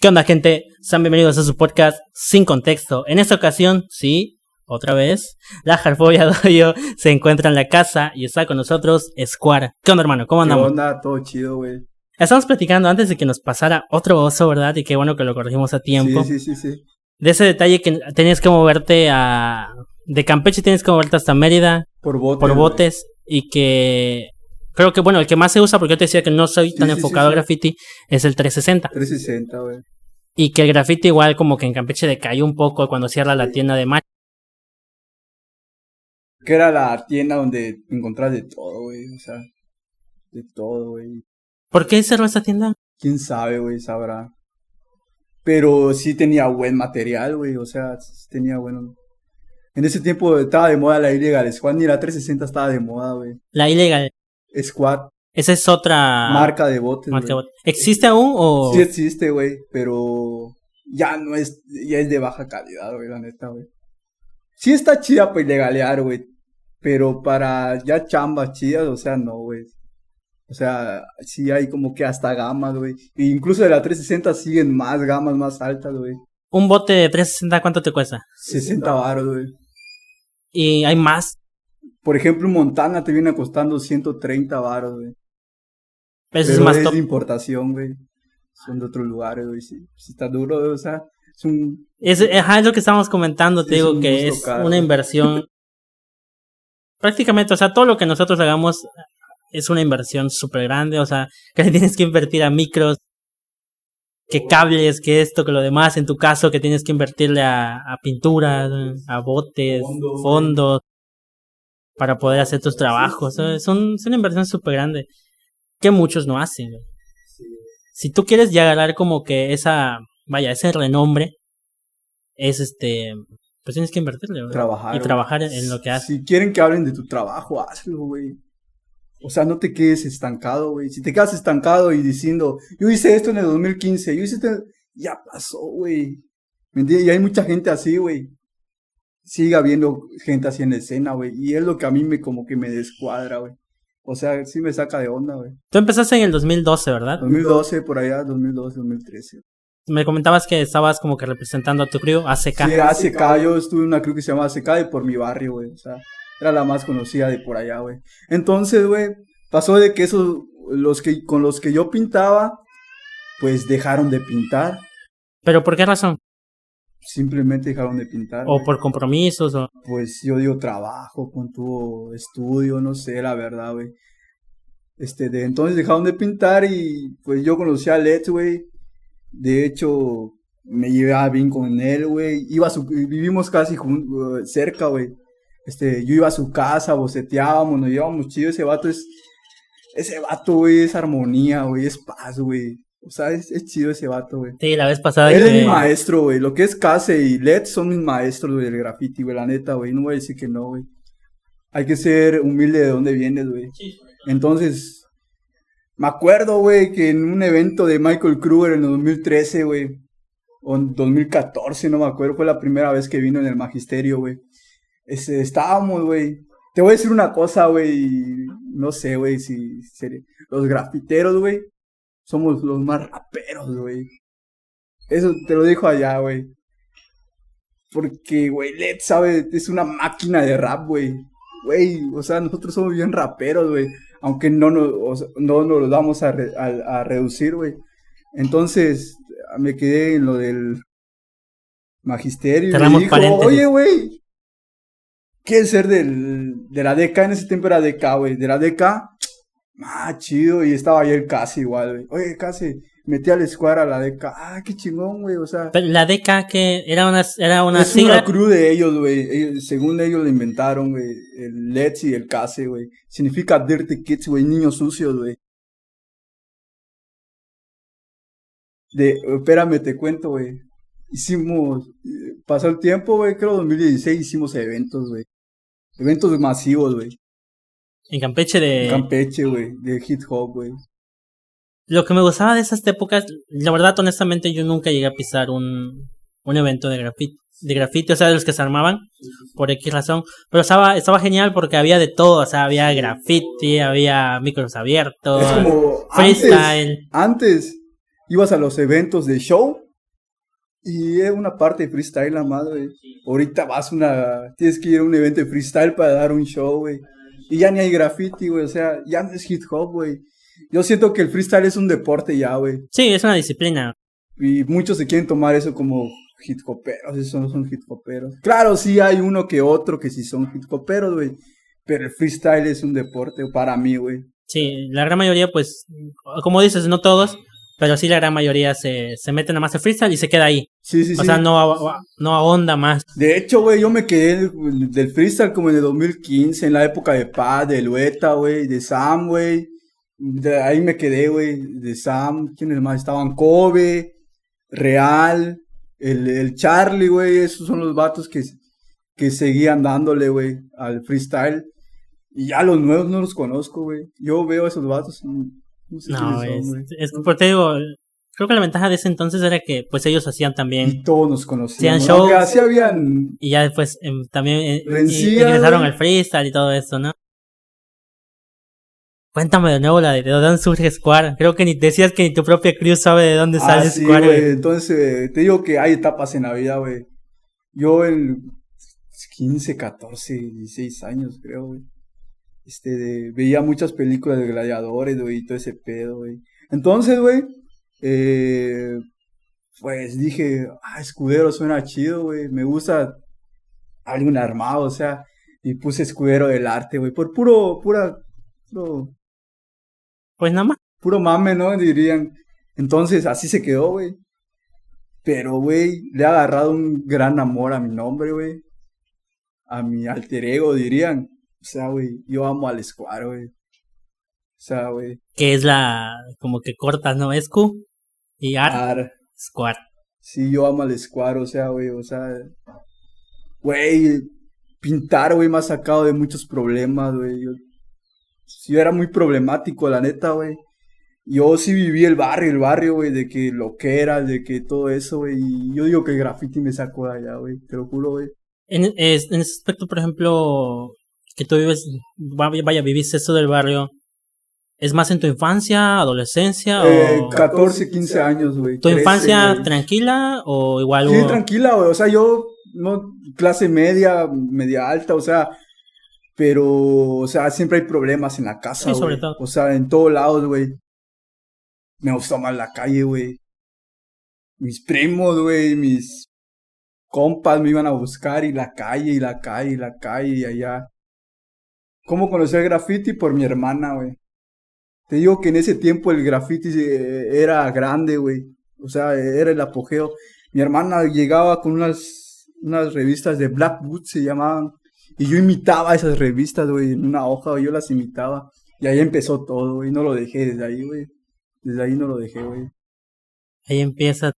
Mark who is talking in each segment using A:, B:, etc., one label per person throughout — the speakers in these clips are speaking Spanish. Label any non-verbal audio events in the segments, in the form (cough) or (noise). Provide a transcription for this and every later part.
A: ¿Qué onda, gente? Sean bienvenidos a su podcast Sin Contexto. En esta ocasión, sí, otra vez, la Jarfobia (laughs) Doyo se encuentra en la casa y está con nosotros Square. ¿Qué onda, hermano? ¿Cómo andamos?
B: ¿Qué onda? Todo chido, güey.
A: Estamos platicando antes de que nos pasara otro oso, ¿verdad? Y qué bueno que lo corregimos a tiempo.
B: Sí, sí, sí, sí.
A: De ese detalle que tenías que moverte a... De Campeche tienes que moverte hasta Mérida
B: Por botes.
A: por botes y que... Creo que, bueno, el que más se usa, porque yo te decía que no soy tan
B: sí, sí,
A: enfocado
B: sí.
A: a graffiti, es el 360.
B: 360, güey.
A: Y que el graffiti igual como que en Campeche decayó un poco cuando cierra la tienda de Macho.
B: Que era la tienda donde encontrás de todo, güey. O sea, de todo, güey.
A: ¿Por qué cerró esa tienda?
B: Quién sabe, güey, sabrá. Pero sí tenía buen material, güey. O sea, sí tenía bueno. En ese tiempo estaba de moda la Illegal Squad, ni la 360 estaba de moda, güey.
A: La ilegal.
B: Squad,
A: Esa es otra
B: marca de botes,
A: marca de ¿Existe aún o...?
B: Sí existe, güey, pero ya no es, ya es de baja calidad, güey, la neta, güey. Sí está chida para ilegalear, güey, pero para ya chambas chidas, o sea, no, güey. O sea, sí hay como que hasta gamas, güey. E incluso de la 360 siguen más gamas más altas, güey.
A: Un bote de 360, ¿cuánto te cuesta?
B: 60 baros, güey.
A: Y hay más.
B: Por ejemplo, Montana te viene costando 130 baros, güey.
A: Ese es más
B: es
A: top.
B: de importación, güey. Son de otros lugares, güey. Sí está duro, güey, o sea, es un
A: Es, ajá, es lo que estábamos comentando, te
B: es
A: digo que es
B: caro.
A: una inversión. (laughs) Prácticamente, o sea, todo lo que nosotros hagamos es una inversión súper grande, o sea, que le tienes que invertir a micros, que cables, que esto, que lo demás, en tu caso, que tienes que invertirle a, a pinturas, a botes, fondos, para poder hacer tus trabajos. ¿sabes? Son, es una inversión súper grande, que muchos no hacen. Si tú quieres ya agarrar como que esa, vaya, ese renombre, es este, pues tienes que invertirle, güey.
B: trabajar.
A: y
B: güey.
A: trabajar en, en lo que haces.
B: Si quieren que hablen de tu trabajo, hazlo, güey. O sea, no te quedes estancado, güey. Si te quedas estancado y diciendo, yo hice esto en el 2015, yo hice esto, ya pasó, güey. ¿Me entiendes? Y hay mucha gente así, güey. Sigue habiendo gente así en escena, güey. Y es lo que a mí me como que me descuadra, güey. O sea, sí me saca de onda, güey.
A: Tú empezaste en el 2012, ¿verdad?
B: 2012, por allá, 2012, 2013.
A: Me comentabas que estabas como que representando a tu crew, ACK.
B: Sí, ACK, yo estuve en una crew que se llama ACK de por mi barrio, güey. O sea, era la más conocida de por allá, güey. Entonces, güey, pasó de que esos, los que, con los que yo pintaba, pues dejaron de pintar.
A: ¿Pero por qué razón?
B: Simplemente dejaron de pintar.
A: ¿O por compromisos? o
B: Pues yo digo trabajo, con tu estudio, no sé, la verdad, güey. Este, de entonces dejaron de pintar y pues yo conocí a Let's, güey. De hecho, me llevaba bien con él, güey. Iba a su, vivimos casi jun- cerca, güey. Este, yo iba a su casa, boceteábamos, nos llevábamos chido. Ese vato es, ese vato, güey, es armonía, güey, es paz, güey. O sea, es, es chido ese vato, güey.
A: Sí, la vez pasada
B: Él es mi maestro, güey. Lo que es Case y Led son mis maestros güey, del graffiti, güey. La neta, güey. No voy a decir que no, güey. Hay que ser humilde de dónde vienes, güey. Entonces, me acuerdo, güey, que en un evento de Michael Kruger en el 2013, güey. O en 2014, no me acuerdo. Fue la primera vez que vino en el magisterio, güey. Este, estábamos, güey. Te voy a decir una cosa, güey. No sé, güey, si, si los grafiteros, güey, somos los más raperos, güey. Eso te lo dijo allá, güey. Porque, güey, Led sabe, es una máquina de rap, güey. Güey, o sea, nosotros somos bien raperos, güey. Aunque no nos, o sea, no nos lo damos a, re- a- a reducir, güey. Entonces, me quedé en lo del magisterio. Y me
A: Cerramos
B: dijo,
A: paréntesis.
B: oye, güey, ¿quieres ser del, de la DK? En ese tiempo era DK, güey. De la DK, ah, chido. Y estaba el Casi igual, güey. Oye, Casi, metí al squad a la DK. Ah, qué chingón, güey. O sea,
A: Pero la DK que era una, era una
B: es
A: sigla.
B: una crew de ellos, güey. Según ellos lo inventaron, güey. El Let's y el Case, güey. Significa Dirty Kids, güey. Niños sucios, güey. De, espérame, te cuento, güey. Hicimos, eh, pasó el tiempo, güey, creo 2016 hicimos eventos, güey. Eventos masivos, güey.
A: En Campeche de...
B: En Campeche, güey, de hip hop, güey.
A: Lo que me gustaba de esas épocas, la verdad, honestamente, yo nunca llegué a pisar un, un evento de graffiti. De graffiti, o sea, de los que se armaban, por X razón. Pero estaba, estaba genial porque había de todo, o sea, había graffiti, había micros abiertos,
B: Es como
A: freestyle.
B: antes, antes ibas a los eventos de show Y es una parte de freestyle la güey. Ahorita vas una, tienes que ir a un evento de freestyle para dar un show, güey. Y ya ni hay graffiti, güey, o sea, ya no es hip hop, güey. Yo siento que el freestyle es un deporte ya, güey.
A: Sí, es una disciplina.
B: Y muchos se quieren tomar eso como hip hoperos, esos no son hip hoperos. Claro, sí hay uno que otro que sí son hip hoperos, güey. Pero el freestyle es un deporte para mí, güey.
A: Sí, la gran mayoría, pues, como dices, no todos, pero sí la gran mayoría se, se meten a más el freestyle y se queda ahí.
B: Sí, sí, sí.
A: O sea, no, no ahonda más.
B: De hecho, güey, yo me quedé del freestyle como en el 2015, en la época de Paz, de Lueta, güey, de Sam, güey. Ahí me quedé, güey, de Sam. ¿Quiénes más? Estaban Kobe, Real, el, el Charlie, güey. Esos son los vatos que, que seguían dándole, güey, al freestyle. Y ya los nuevos no los conozco, güey. Yo veo a esos vatos. No,
A: es, es por te digo, creo que la ventaja de ese entonces era que, pues, ellos hacían también.
B: Y todos nos así habían.
A: Y ya después em, también eh, y- ingresaron al freestyle y todo eso, ¿no? Cuéntame de nuevo la de, de dónde surge Square. Creo que ni decías que ni tu propia crew sabe de dónde
B: Ah,
A: sale
B: sí,
A: Square.
B: Entonces, eh, te digo que hay etapas en la vida, güey. Yo en 15, 14, 16 años, creo, güey. Este, de- veía muchas películas de gladiadores, güey, y todo ese pedo, güey. Entonces, güey, eh, pues dije, ah, escudero suena chido, güey. Me gusta alguien armado, o sea, y puse escudero del arte, güey, por puro, pura, puro,
A: Pues nada más.
B: puro mame, ¿no? Dirían. Entonces, así se quedó, güey. Pero, güey, le ha agarrado un gran amor a mi nombre, güey. A mi alter ego, dirían. O sea, güey, yo amo al Square, güey. O sea, güey.
A: Que es la, como que cortas, ¿no? Es Q y Ar,
B: ar-
A: Square.
B: Sí, yo amo al Square, o sea, güey, o sea. Güey, pintar, güey, me ha sacado de muchos problemas, güey. Yo, yo era muy problemático, la neta, güey. Yo sí viví el barrio, el barrio, güey, de que lo que era, de que todo eso, güey. Y yo digo que el graffiti me sacó de allá, güey. Te lo juro, güey.
A: En, es- en ese aspecto, por ejemplo, que tú vives, va- vaya, viviste eso del barrio, ¿es más en tu infancia, adolescencia
B: Eh,
A: o
B: 14, 15 años, güey.
A: tu
B: 13,
A: infancia tranquila o igual
B: Sí, tranquila, güey. O sea, yo, no, clase media, media alta, o sea, pero, o sea, siempre hay problemas en la casa,
A: Sí, sobre todo.
B: O sea, en todos lados, güey. Me gustó más la calle, güey. Mis primos, güey, mis compas me iban a buscar y la calle, y la calle, y la calle, y allá. ¿Cómo conocí el graffiti? Por mi hermana, güey. Te digo que en ese tiempo el graffiti eh, era grande, güey. O sea, era el apogeo. Mi hermana llegaba con unas, unas revistas de Black Boots, se llamaban. Y yo imitaba esas revistas, güey, en una hoja, yo las imitaba. Y ahí empezó todo, güey. No lo dejé desde ahí, güey. Desde ahí no lo dejé, güey.
A: ahí empieza.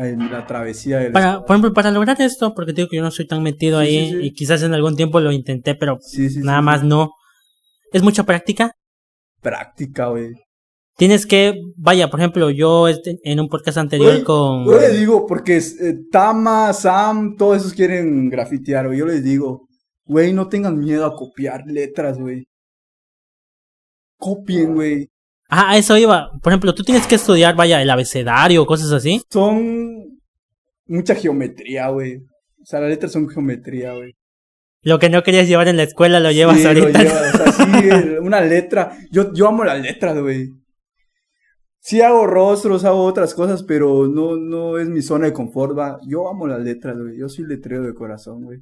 B: En la travesía del...
A: Para, por ejemplo, para lograr esto, porque digo que yo no soy tan metido
B: Sí,
A: ahí
B: sí, sí.
A: y quizás en algún tiempo lo intenté, pero nada más no. Es mucha práctica.
B: Práctica, güey.
A: Tienes que, vaya, por ejemplo, yo este- en un podcast anterior con...
B: Yo les digo, porque eh, Tama, Sam, todos esos quieren grafitear, güey. Yo les digo, güey, no tengan miedo a copiar letras, güey. Copien, güey.
A: Ah, a eso iba. Por ejemplo, tú tienes que estudiar, vaya, el abecedario o cosas así.
B: Son mucha geometría, güey. O sea, las letras son geometría, güey.
A: Lo que no querías llevar en la escuela lo llevas
B: Sí, lo
A: ahorita.
B: llevas, o sea, sí, (laughs) una letra. Yo, yo amo las letras, güey. Sí hago rostros, hago otras cosas, pero no, no es mi zona de confort, va. Yo amo las letras, güey. Yo soy letrero de corazón, güey.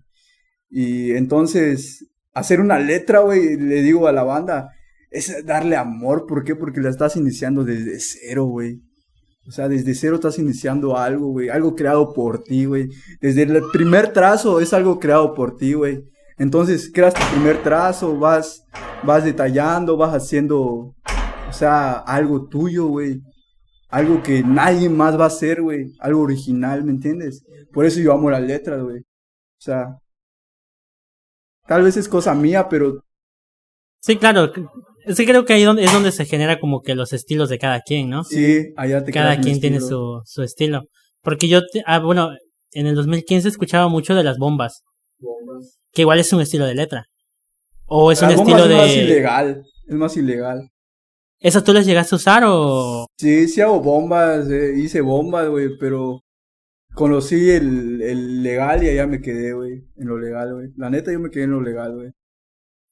B: Y entonces, hacer una letra, güey, le digo a la banda, es darle amor. ¿Por qué? Porque la estás iniciando desde cero, güey. O sea, desde cero estás iniciando algo, güey. Algo creado por ti, güey. Desde el primer trazo es algo creado por ti, güey. Entonces, creas tu primer trazo, vas, vas detallando, vas haciendo, o sea, algo tuyo, güey. Algo que nadie más va a hacer, güey. Algo original, ¿me entiendes? Por eso yo amo las letras, güey. O sea, tal vez es cosa mía, pero
A: Sí, claro. Sí, creo que ahí donde- es donde se genera como que los estilos de cada quien, ¿no?
B: sí, allá te
A: cada quien tiene
B: estilo.
A: su, su estilo. Porque yo, te- ah, bueno, en el 2015 escuchaba mucho de las bombas, que igual es un estilo de letra. O es un
B: Las bombas
A: estilo
B: es más
A: de...
B: ilegal, es más ilegal.
A: ¿Esas tú las llegaste a usar o...?
B: Sí, sí hago bombas, eh, hice bombas, güey, pero conocí el, el legal y allá me quedé, güey, en lo legal, güey. La neta yo me quedé en lo legal, güey.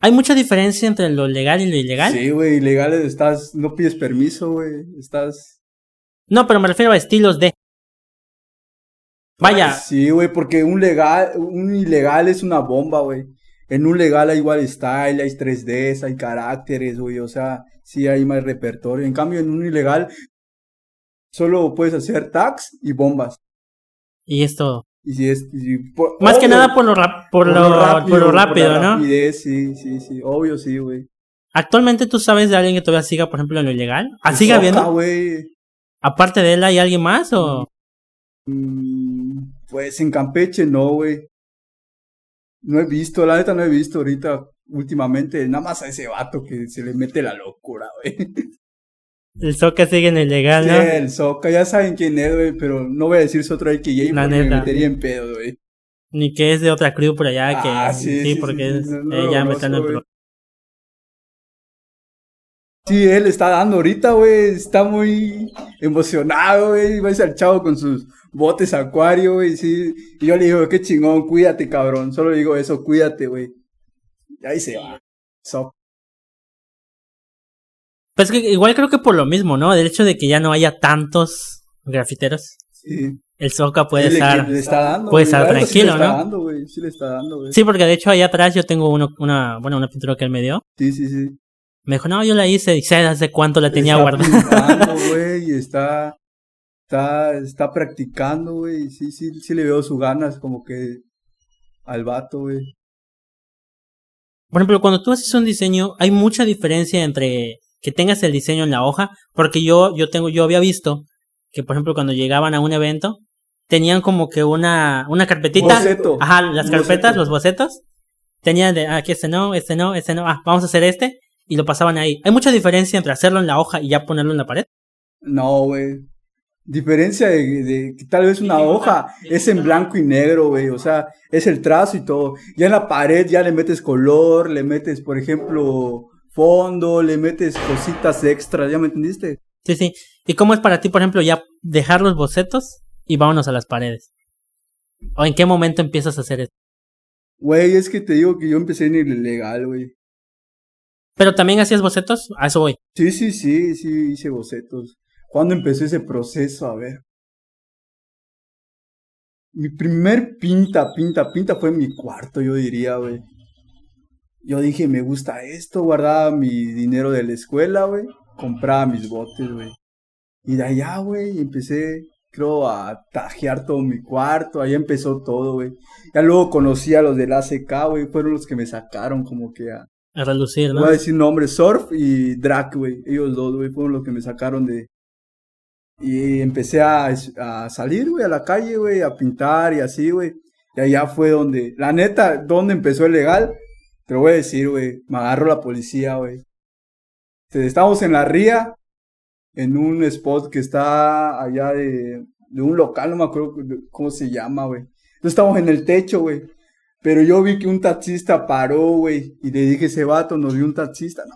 A: ¿Hay mucha diferencia entre lo legal y lo ilegal?
B: Sí, güey, ilegal estás, no pides permiso, güey, estás...
A: No, pero me refiero a estilos de... Vaya.
B: Sí, güey, porque un legal, un ilegal es una bomba, güey. En un legal hay igual style, hay 3Ds, hay caracteres, güey, o sea, sí hay más repertorio. En cambio, en un ilegal solo puedes hacer tags y bombas.
A: Y es todo.
B: Y si es,
A: Más que nada por lo, por, lo, rápido, por lo rápido ¿no?
B: sí, sí, sí, obvio sí, güey.
A: Actualmente tú sabes de alguien que todavía siga, por ejemplo, en lo ilegal. ¿Ah, sigue habiendo?
B: güey.
A: Aparte de él, ¿hay alguien más o...?
B: Mm, pues en Campeche no, güey. No he visto, la neta no he visto ahorita, últimamente, nada más a ese vato que se le mete la locura, güey. (laughs)
A: El Soca sigue en el legal, ¿no?
B: Sí, el Soca, ya saben quién es, güey, pero no voy a decir su otro que porque me metería en pedo, güey.
A: Ni que es de otra crew por allá, que
B: ah, sí,
A: sí, porque es, ella me el
B: Sí, él está dando ahorita, güey, está muy emocionado, güey, va a ser chavo con sus botes acuario, güey, sí. Y yo le digo, qué chingón, cuídate, cabrón, solo le digo eso, cuídate, güey. Y ahí se va. Soca.
A: Pues que igual creo que por lo mismo, ¿no? El hecho de que ya no haya tantos grafiteros.
B: Sí.
A: El Soca puede estar.
B: Le está dando,
A: puede estar tranquilo,
B: sí
A: le está
B: ¿no? Dando. Sí le está dando, güey.
A: Sí, porque de hecho allá atrás yo tengo uno, una, bueno, una pintura que él me dio.
B: Sí, sí, sí.
A: Me dijo, no, yo la hice y sé hace cuánto la tenía
B: guardada. (laughs) güey, y está, está, está practicando, güey. Sí, sí, sí le veo sus ganas como que al vato, güey.
A: Por ejemplo, cuando tú haces un diseño, hay mucha diferencia entre que tengas el diseño en la hoja, porque yo, yo tengo, yo había visto que, por ejemplo, cuando llegaban a un evento, tenían como que una, una carpetita.
B: Boceto.
A: Ajá, las carpetas, los bocetos. Tenían de, ah, aquí este no, este no, este no, ah, vamos a hacer este, y lo pasaban ahí. ¿Hay mucha diferencia entre hacerlo en la hoja y ya ponerlo en la pared?
B: No, güey. Diferencia de, de, que tal vez una hoja es en blanco y negro, güey. O sea, es el trazo y todo. Ya en la pared ya le metes color, le metes, por ejemplo, fondo, le metes cositas extras, ¿ya me entendiste?
A: Sí, sí. ¿Y cómo es para ti, por ejemplo, ya dejar los bocetos y vámonos a las paredes? ¿O en qué momento empiezas a hacer eso?
B: Güey, es que te digo que yo empecé en el ilegal, güey.
A: ¿Pero también hacías bocetos? A eso voy.
B: Sí, sí, sí, sí, hice bocetos. ¿Cuándo empezó ese proceso? A ver. Mi primer pinta, pinta, pinta fue en mi cuarto, yo diría, güey yo dije, me gusta esto, guardaba mi dinero de la escuela, güey, compraba mis botes, güey. Y de allá, güey, empecé, creo, a tajear todo mi cuarto, ahí empezó todo, güey. Ya luego conocí a los del ACK, güey, fueron los que me sacaron como que a...
A: A relucir, ¿no?
B: Voy a decir nombres, Surf y Drac, güey, ellos dos, güey, fueron los que me sacaron de... Y empecé a, a salir, güey, a la calle, güey, a pintar y así, güey. Y allá fue donde, la neta, donde empezó el legal, te lo voy a decir, güey. Me agarro la policía, güey. Estamos en la ría, en un spot que está allá de, un local, no me acuerdo cómo se llama, güey. Entonces estamos en el techo, güey. Pero yo vi que un taxista paró, güey. Y le dije, ese vato nos vio un taxista. No,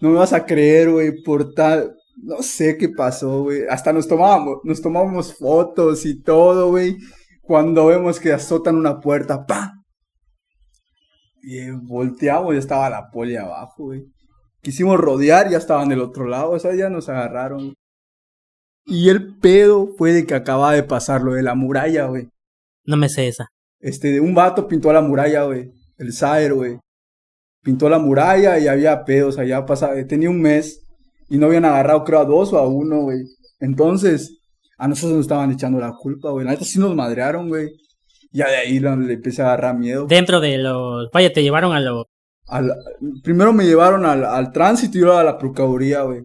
B: no me vas a creer, güey, por tal. No sé qué pasó, güey. Hasta nos tomábamos, nos tomábamos fotos y todo, güey. Cuando vemos que azotan una puerta, ¡pam! Y volteamos, ya estaba la poli abajo, güey. Quisimos rodear, ya estaban del otro lado, o sea, ya nos agarraron. Y el pedo fue de que acababa de pasar lo de la muralla, güey.
A: No me sé esa.
B: Este, un vato pintó la muralla, güey. El Zaire, güey. Pintó la muralla y había pedos allá pasaba. Tenía un mes y no habían agarrado, creo, a dos o a uno, güey. Entonces, a nosotros nos estaban echando la culpa, güey. La neta sí nos madrearon, güey. Ya de ahí le empecé a agarrar miedo.
A: Dentro de los... Vaya, te llevaron a lo...
B: Primero me llevaron al, al tránsito y luego a la procuraduría, güey.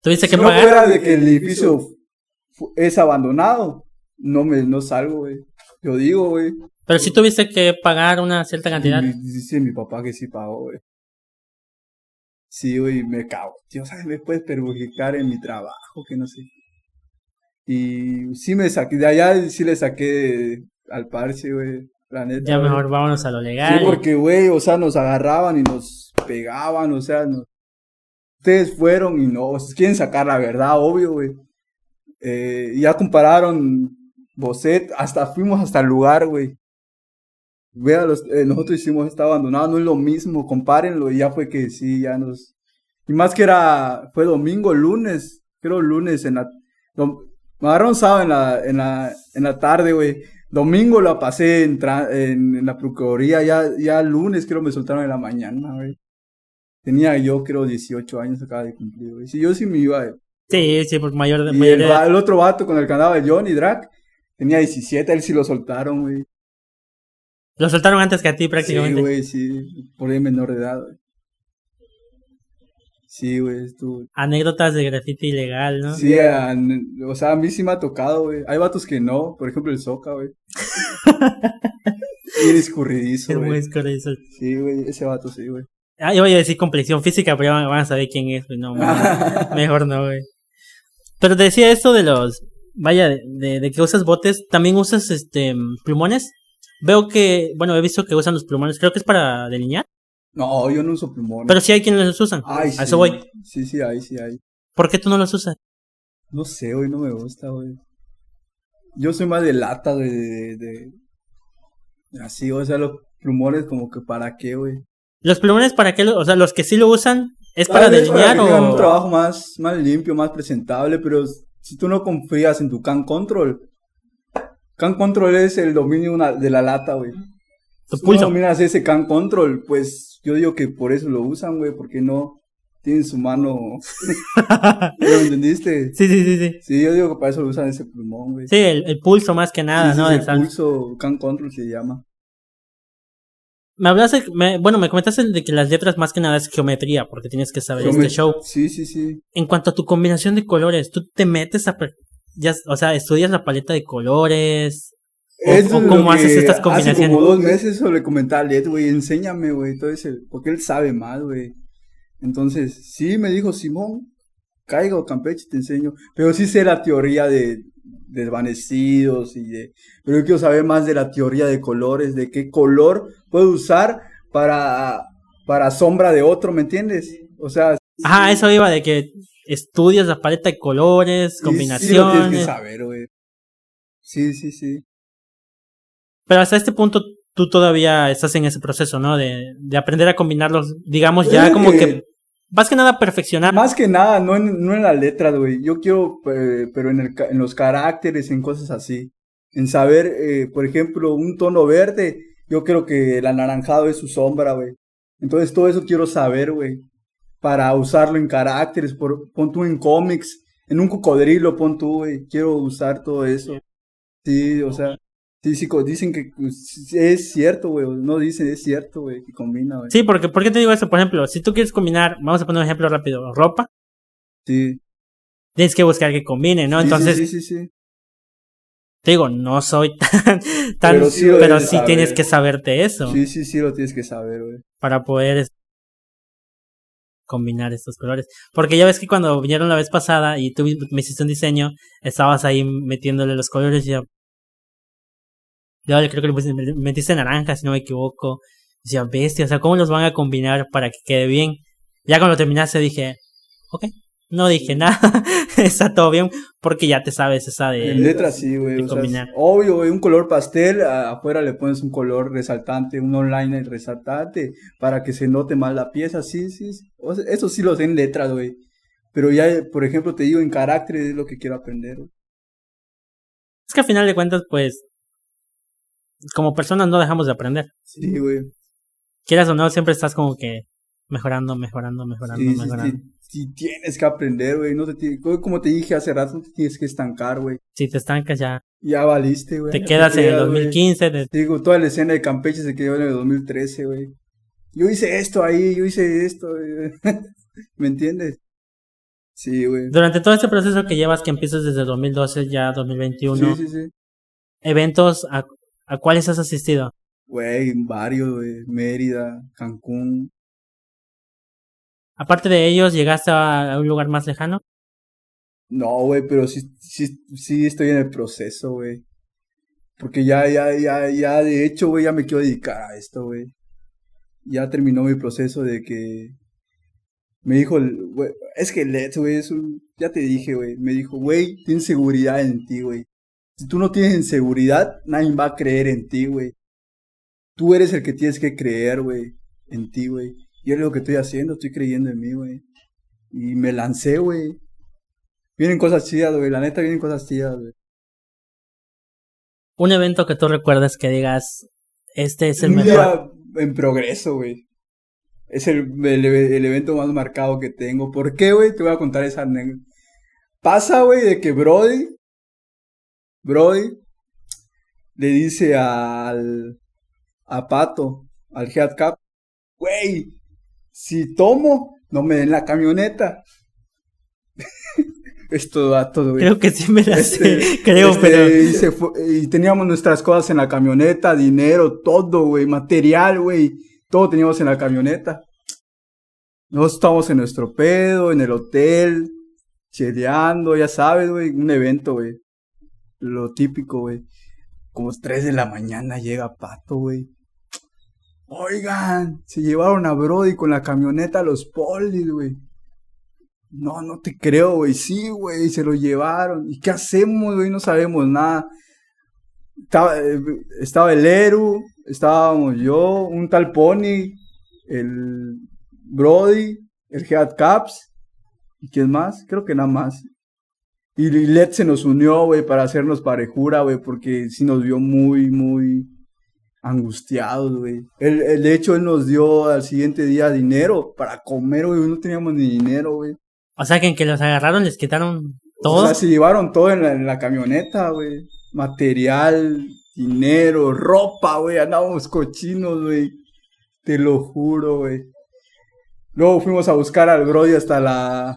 A: ¿Tuviste
B: si
A: que
B: no fuera de que el edificio es abandonado, no me no salgo, güey. Yo digo, güey.
A: Pero sí tuviste que pagar una cierta cantidad.
B: Dice mi papá que sí pagó, güey. Sí, güey, me cago. Tío, ¿sabes? Me puedes perjudicar en mi trabajo, que no sé. Y sí me saqué, de allá sí le saqué al parche, güey. La neta.
A: Ya mejor vámonos a lo legal.
B: Sí, porque, güey, o sea, nos agarraban y nos pegaban, o sea, ustedes fueron y no, quieren sacar la verdad, obvio, güey. Eh, ya compararon Bocet, hasta fuimos hasta el lugar, güey. Vea, los, eh, nosotros hicimos está abandonado, no es lo mismo, compárenlo y ya fue que sí, ya nos... Y más que era, fue domingo, lunes, creo lunes en la... me agarraron sábado en la, en la, en la tarde, güey. Domingo la pasé en, en, la procuraduría, ya, ya lunes creo me soltaron en la mañana, güey. Tenía yo creo 18 años acaba de cumplir, güey. Si yo sí me iba...
A: Sí, sí, por mayor
B: de... Y el, otro vato con el que andaba, Johnny Drac, tenía 17, él sí lo soltaron, güey.
A: Lo soltaron antes que a ti prácticamente.
B: Sí, güey, sí. Por ahí menor de edad, güey. Sí, güey, estuvo.
A: Anécdotas de grafiti ilegal, ¿no?
B: Sí, o sea, a mí sí me ha tocado, güey. Hay vatos que no, por ejemplo el Soca, güey. (laughs) y escurridizo, güey. Es muy escurridizo. Sí, güey, ese vato sí, güey.
A: Ah, yo voy a decir complexión física, pero ya van a saber quién es, güey. No, (laughs) mejor no, güey. Pero te decía esto de los. Vaya, de, de que usas botes, ¿también usas este plumones? Veo que, bueno, he visto que usan los plumones, creo que es para delinear.
B: No, yo no uso plumones.
A: Pero sí hay quienes los usan. Ay, A eso voy.
B: Sí, sí, hay, sí hay.
A: ¿Por qué tú no los usas?
B: No sé, hoy no me gusta, güey. Yo soy más de lata, de, de, Así, o sea, los plumones como que para qué, güey.
A: ¿Los plumones para qué? O sea, los que sí lo usan, ¿es para delinear
B: o...? un trabajo más, más limpio, más presentable, pero si tú no confías en tu can control, Can Control es el dominio de la lata, güey. Si pulso. dominas ese Can Control, pues yo digo que por eso lo usan, güey, porque no tienen su mano. (laughs) ¿Lo entendiste?
A: Sí, sí, sí, sí.
B: Sí, yo digo que para eso lo usan ese plumón, güey.
A: Sí, el, pulso más que nada, ¿no?
B: el pulso Can Control se llama.
A: Me hablaste, bueno, me comentaste de que las letras más que nada es geometría, porque tienes que saber este show.
B: Sí, sí, sí.
A: En cuanto a tu combinación de colores, ¿tú te metes a, ya, o sea, estudias la paleta de colores.
B: O, cómo haces estas combinaciones. Hace como dos meses sobre comentar Led, güey, enséñame, güey, todo ese, porque él sabe más, güey. Entonces, sí, me dijo Simón, caigo Campeche, te enseño. Pero sí sé la teoría de, desvanecidos y de. Pero yo quiero saber más de la teoría de colores, de qué color puedo usar para, para sombra de otro, ¿me entiendes? O sea.
A: Ajá, eso iba de que estudias la paleta de colores, combinaciones. Sí,
B: tienes que saber, güey. Sí, sí, sí.
A: Pero hasta este punto tú todavía estás en ese proceso, ¿no? De, de aprender a combinarlos, digamos, ya como que, más que nada perfeccionar.
B: Más que nada, no en, no en la letra, güey. Yo quiero, eh, pero en, el, en los caracteres, en cosas así. En saber, eh, por ejemplo, un tono verde, yo creo que el anaranjado es su sombra, güey. Entonces todo eso quiero saber, güey para usarlo en caracteres, por, pon tú en cómics, en un cocodrilo, pon tú, güey, quiero usar todo eso. Sí, o sea, sí, sí, dicen que pues, es cierto, güey, no dicen, es cierto, güey, que combina, güey.
A: Sí, porque, ¿por qué te digo eso? Por ejemplo, si tú quieres combinar, vamos a poner un ejemplo rápido, ropa.
B: Sí.
A: Tienes que buscar que combine, ¿no? Entonces. Sí, sí, sí, Te digo, no soy (laughs) tan. pero sí, pero sí tienes que saberte eso.
B: Sí, sí, sí, lo tienes que saber, güey.
A: Para poder combinar estos colores. Porque ya ves que cuando vinieron la vez pasada y tú me hiciste un diseño, estabas ahí metiéndole los colores y ya. Yo creo que le metiste naranja, si no me equivoco. Decía, bestia, o sea, ¿cómo los van a combinar para que quede bien? Ya cuando terminaste dije, ok, no dije nada, (laughs) está todo bien, porque ya te sabes esa de.
B: En letras sí, güey. obvio, güey, un color pastel, afuera le pones un color resaltante, un online resaltante, para que se note más la pieza, sí, sí. eso sí lo sé en letras, güey. Pero ya, por ejemplo, te digo, en carácter es lo que quiero aprender,
A: Es que al final de cuentas, pues, como personas no dejamos de aprender.
B: Sí, güey.
A: Quieras o no, siempre estás como que mejorando, mejorando, mejorando, mejorando
B: si tienes que aprender, güey. No te como te dije hace rato, no te tienes que estancar, güey.
A: Si te estancas ya.
B: Ya valiste, güey.
A: Te quedas en el 2015.
B: digo, toda la escena de Campeche se quedó en el 2013, güey. Yo hice esto ahí, yo hice esto. (laughs) ¿Me entiendes? Sí, güey.
A: Durante todo este proceso que llevas, que empiezas desde 2012 ya 2021. Sí, sí, sí. ¿Eventos a, cuáles has asistido?
B: Güey, varios, güey. Mérida, Cancún,
A: Aparte de ellos, ¿llegaste a un lugar más lejano?
B: No, güey, pero sí, sí, sí estoy en el proceso, güey. Porque ya, ya, ya, ya, de hecho, güey, ya me quiero dedicar a esto, güey. Ya terminó mi proceso de que Me dijo, es que Let's, güey, es un, ya te dije, güey, me dijo, güey, tienes seguridad en ti, güey. Si tú no tienes inseguridad, nadie va a creer en ti, güey. Tú eres el que tienes que creer, güey, en ti, güey. Y es lo que estoy haciendo, estoy creyendo en mí, güey. Y me lancé, güey. Vienen cosas chidas, güey, la neta vienen cosas chidas, güey.
A: Un evento que tú recuerdas que digas, este es el
B: Un
A: mejor.
B: día en progreso, güey. Es el, el, el evento más marcado que tengo. ¿Por qué, güey? Te voy a contar esa anécdota. Pasa, güey, de que Brody, Brody, le dice al, a Pato, al Head Cap, güey, si tomo, no me den la camioneta. (laughs) Esto datos, güey.
A: Creo que sí me la
B: Este,
A: sé, (laughs) creo,
B: este,
A: pero...
B: Y, se fue- y teníamos nuestras cosas en la camioneta, dinero, todo, güey, material, güey. Todo teníamos en la camioneta. Nosotros estábamos en nuestro pedo, en el hotel, cheleando, ya sabes, güey, un evento, güey. Lo típico, güey. Como 3 de la mañana llega Pato, güey. Oigan, se llevaron a Brody con la camioneta a los polis, güey. No, no te creo, güey. Sí, güey, se lo llevaron. ¿Y qué hacemos, güey? No sabemos nada. Estaba, eh, estaba el Eru, estábamos yo, un tal Pony, el Brody, el Head Caps. ¿Y quién más? Creo que nada más. Y Led se nos unió, güey, para hacernos parejura, güey, porque sí nos vio muy, muy angustiados, güey. Él, él, de hecho, él nos dio al siguiente día dinero para comer, güey. No teníamos ni dinero, güey.
A: O sea, que en que los agarraron les quitaron todo.
B: O sea, se llevaron todo en la, en la camioneta, güey. Material, dinero, ropa, güey. Andábamos cochinos, güey. Te lo juro, güey. Luego fuimos a buscar al Brody hasta la.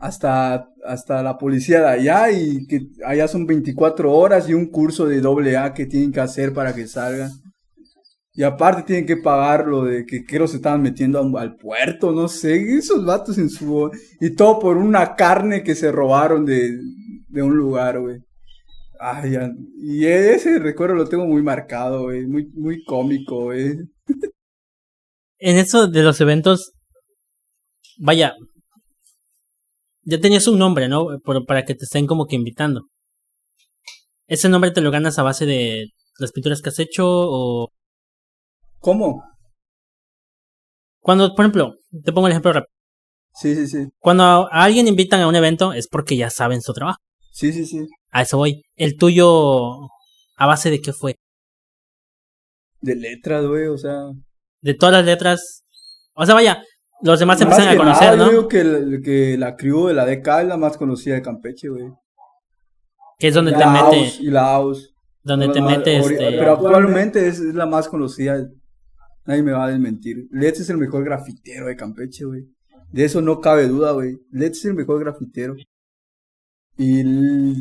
B: Hasta, hasta la policía de allá y que allá son 24 horas y un curso de doble A que tienen que hacer para que salgan. Y aparte tienen que pagar lo de que creo se estaban metiendo al puerto, no sé, esos vatos en su... Y todo por una carne que se robaron de, de un lugar, güey. Ay, y ese recuerdo lo tengo muy marcado, güey, muy, muy cómico, güey.
A: En eso de los eventos, vaya, ya tenías un nombre, ¿no? Por- para que te estén como que invitando. ¿Ese nombre te lo ganas a base de las pinturas que has hecho o
B: ¿Cómo?
A: cuando, por ejemplo, te pongo el ejemplo rápido.
B: Sí, sí, sí.
A: Cuando a a alguien invitan a un evento es porque ya saben su trabajo.
B: Sí, sí, sí.
A: A eso voy. El tuyo, ¿a base de qué fue?
B: De letras, güey, o sea...
A: De todas las letras. O sea, vaya, los demás se empiezan a conocer,
B: nada,
A: ¿no?
B: Yo digo que, la- que la crew de la DK es la más conocida de Campeche, güey.
A: Que es donde
B: Y
A: te
B: la
A: mete,
B: Y la Aus.
A: donde te
B: las más-
A: mete
B: ori-
A: este.
B: Pero actualmente es, es la más conocida. Nadie me va a desmentir. Let's es el mejor grafitero de Campeche, güey. De eso no cabe duda, güey. Let's es el mejor grafitero. Y, el-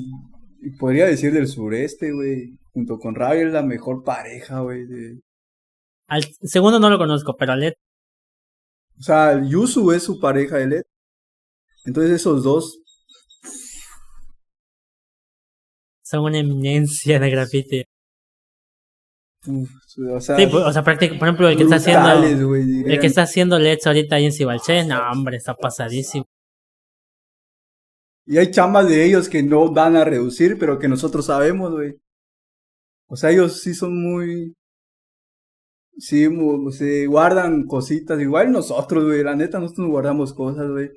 B: y podría decir del sureste, güey. Junto con Ravi es la mejor pareja, güey. de-
A: Al segundo no lo conozco, pero Led
B: O sea, Yusu es su pareja de Let's. Entonces esos dos
A: son una eminencia de graffiti.
B: uf, o sea,
A: Sí, pues, o sea, prácticamente, por ejemplo, el que está haciendo, el que está haciendo LEDs ahorita ahí en Cibalché, no, hombre, está pasadísimo.
B: Y hay chambas de ellos que no van a reducir, pero que nosotros sabemos, güey. O sea, ellos sí son muy... Sí, se guardan cositas. Igual nosotros, güey. La neta, nosotros nos guardamos cosas, güey.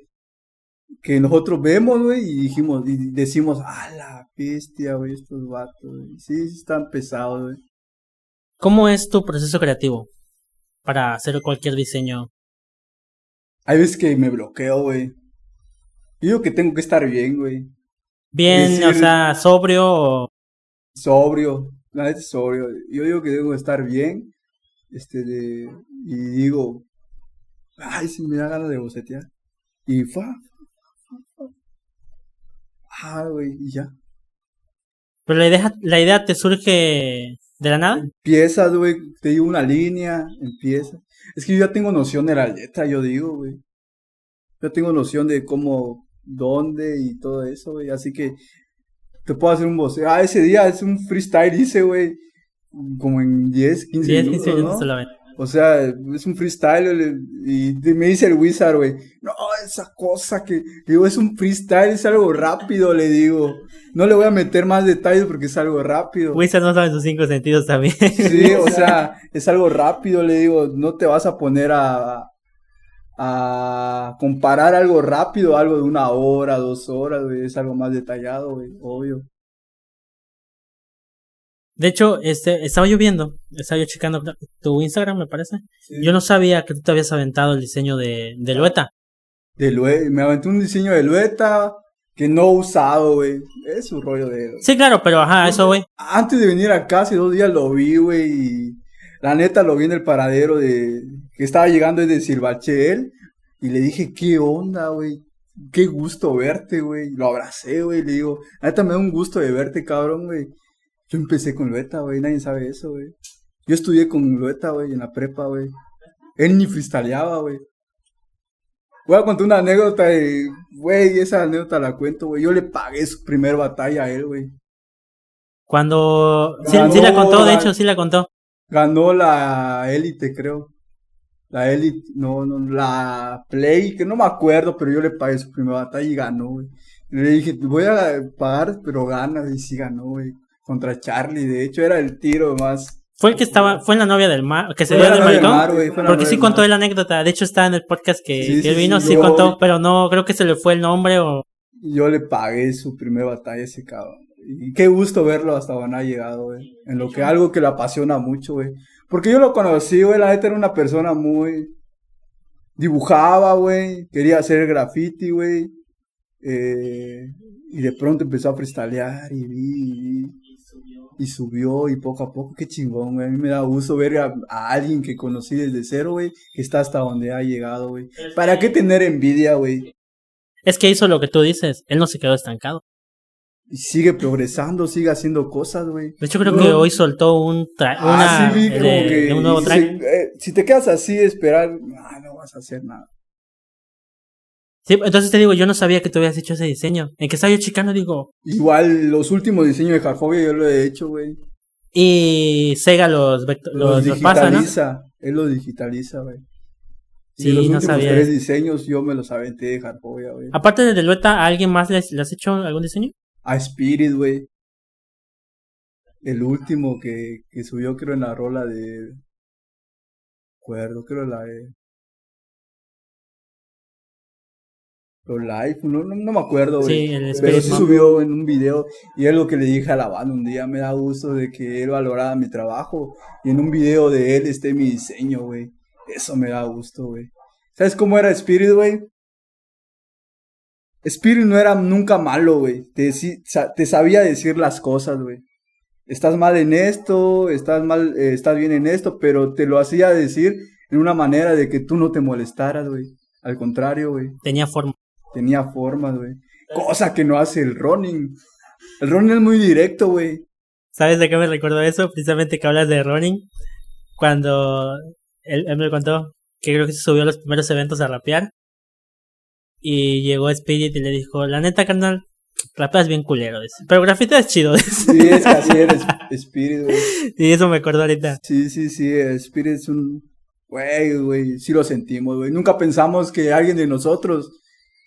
B: Que nosotros vemos, güey, y dijimos, y decimos, ah, la bestia, güey, estos vatos, güey. Sí, están pesados, güey.
A: ¿Cómo es tu proceso creativo para hacer cualquier diseño?
B: Hay veces que me bloqueo, güey. Yo digo que tengo que estar bien, güey.
A: Bien,
B: Decir-
A: o sea, sobrio o
B: sobrio, la neta es sobrio. Yo digo que debo estar bien, este, de, y digo, ay, si me da ganas de bocetear. Y fa, ah, güey, y ya.
A: Pero la idea, la idea te surge de la nada.
B: Empiezas, güey, te digo una línea, empieza. Es que yo ya tengo noción de la letra, yo digo, güey. Yo tengo noción de cómo, dónde y todo eso, güey. Así que te puedo hacer un boceto. Ah, ese día es un freestyle, hice, güey. Como en 10, 15
A: 10,
B: minutos,
A: 15 minutos
B: ¿no?
A: solamente.
B: O sea, es un freestyle y me dice el Wizard, güey, no, esa cosa que, digo, es un freestyle, es algo rápido, le digo. No le voy a meter más detalles porque es algo rápido.
A: Wizard no sabe sus cinco sentidos también.
B: Sí, (laughs) o sea, es algo rápido, le digo, no te vas a poner a, a comparar algo rápido, algo de una hora, dos horas, güey, es algo más detallado, güey, obvio.
A: De hecho, este, estaba yo viendo, estaba yo checando tu Instagram, me parece. Yo no sabía que tú te habías aventado el diseño de, de Lueta.
B: De Lueta, me aventé un diseño de Lueta que no he usado, güey. Es un rollo de...
A: Sí, claro, pero ajá, eso, güey.
B: Antes de venir acá, hace dos días lo vi, güey, y la neta lo vi en el paradero de... que estaba llegando desde Silvachel, y le dije, ¿qué onda, güey? Qué gusto verte, güey. Lo abracé, güey, le digo, la neta me da un gusto de verte, cabrón, güey. Yo empecé con Lueta, güey, nadie sabe eso, güey. Yo estudié con Lueta, güey, en la prepa, güey. Él ni freestyleaba, güey. Voy a contar una anécdota güey, esa anécdota la cuento, güey. Yo le pagué su primer batalla a él, güey.
A: Cuando... Sí, sí, la contó, de hecho, sí la contó.
B: Ganó la élite, creo. La élite, no, no, la play, que no me acuerdo, pero yo le pagué su primera batalla y ganó, güey. Le dije, voy a pagar, pero gana, y sí ganó, güey contra Charlie. De hecho, era el tiro más.
A: Fue el que estaba, fue en la novia del mar, que se dio del maricón. porque sí contó la anécdota. De hecho, está en el podcast que, él vino, sí, contó, pero no, creo que se le fue el nombre o.
B: Yo le pagué su primera batalla ese cabrón. Y qué gusto verlo hasta donde ha llegado, güey. En lo que algo que le apasiona mucho, güey. Porque yo lo conocí, güey. La neta era una persona muy. Dibujaba, güey. Quería hacer graffiti, güey. Eh, y de pronto empezó a freestylear y vi, y subió y poco a poco, qué chingón, güey. A mí me da gusto ver a, alguien que conocí desde cero, güey, que está hasta donde ha llegado, güey. ¿Para qué tener envidia, güey?
A: Es que hizo lo que tú dices, él no se quedó estancado.
B: Y sigue progresando, sigue haciendo cosas, güey.
A: De hecho, creo que hoy soltó un, ah, sí, como que, un nuevo track.
B: Eh, si te quedas así, esperar, no vas a hacer nada.
A: Sí, entonces te digo, yo no sabía que tú habías hecho ese diseño. En que estaba yo chicano, digo.
B: Igual, los últimos diseños de Jarfobia yo lo he hecho, güey.
A: Y Sega los, los, los,
B: digitaliza, Él los digitaliza, güey. Sí, los últimos tres diseños yo me los aventé de Jarfobia, güey.
A: Aparte de Delueta, ¿a alguien más le, has hecho algún diseño?
B: A Spirit, güey. El último que, que subió, creo, en la rola de. Acuerdo, creo la de. Los live, no, no, me acuerdo, güey. Sí, pero sí subió en un video y es lo que le dije a la banda un día, me da gusto de que él valorara mi trabajo y en un video de él esté mi diseño, güey. Eso me da gusto, güey. ¿Sabes cómo era Spirit, güey? Spirit no era nunca malo, güey. Te, te, sabía decir las cosas, güey. Estás mal en esto, estás mal, eh, estás bien en esto, pero te lo hacía decir en una manera de que tú no te molestaras, güey. Al contrario, güey.
A: Tenía forma
B: tenía formas, güey. Cosa que no hace el running. El running es muy directo, güey.
A: ¿Sabes de qué me recuerdo eso? Precisamente que hablas de running. Cuando él, me contó que creo que se subió a los primeros eventos a rapear. Y llegó Spirit y le dijo, la neta, carnal, rapeas bien culero. Pero grafita es chido. (laughs)
B: Sí, es que así eres Spirit, güey.
A: Y eso me acuerdo ahorita.
B: Sí, sí, sí, Spirit es un... Güey, güey, sí lo sentimos, güey. Nunca pensamos que alguien de nosotros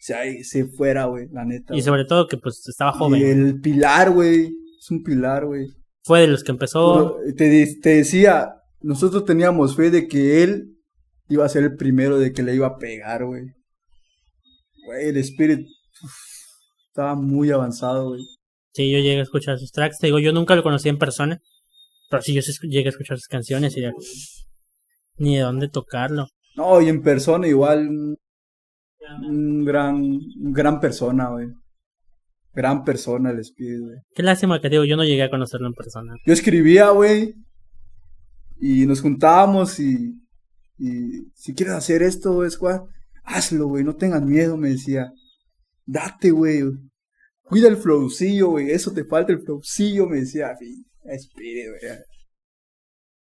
B: se, se fuera, güey, la neta.
A: Y sobre todo que pues estaba joven.
B: Y el pilar, güey, es un pilar, güey.
A: Fue de los que empezó.
B: Te, te decía, nosotros teníamos fe de que él iba a ser el primero de que le iba a pegar, güey. Güey, el Spirit estaba muy avanzado, güey.
A: Sí, yo llegué a escuchar sus tracks. Te digo, yo nunca lo conocí en persona. Pero sí, yo llegué a escuchar sus canciones y ya. Ni de dónde tocarlo.
B: No, y en persona igual un gran, gran persona, güey. Gran persona el Speed, güey.
A: Qué lástima que digo, yo no llegué a conocerlo en persona.
B: Yo escribía, güey. Y nos juntábamos y, y si quieres hacer esto, squad, hazlo, güey, no tengas miedo, me decía. Date, güey. Cuida el flowcillo, güey. Eso te falta el flowcillo, me decía. Speed, güey.